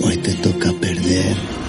Hoy te toca perder.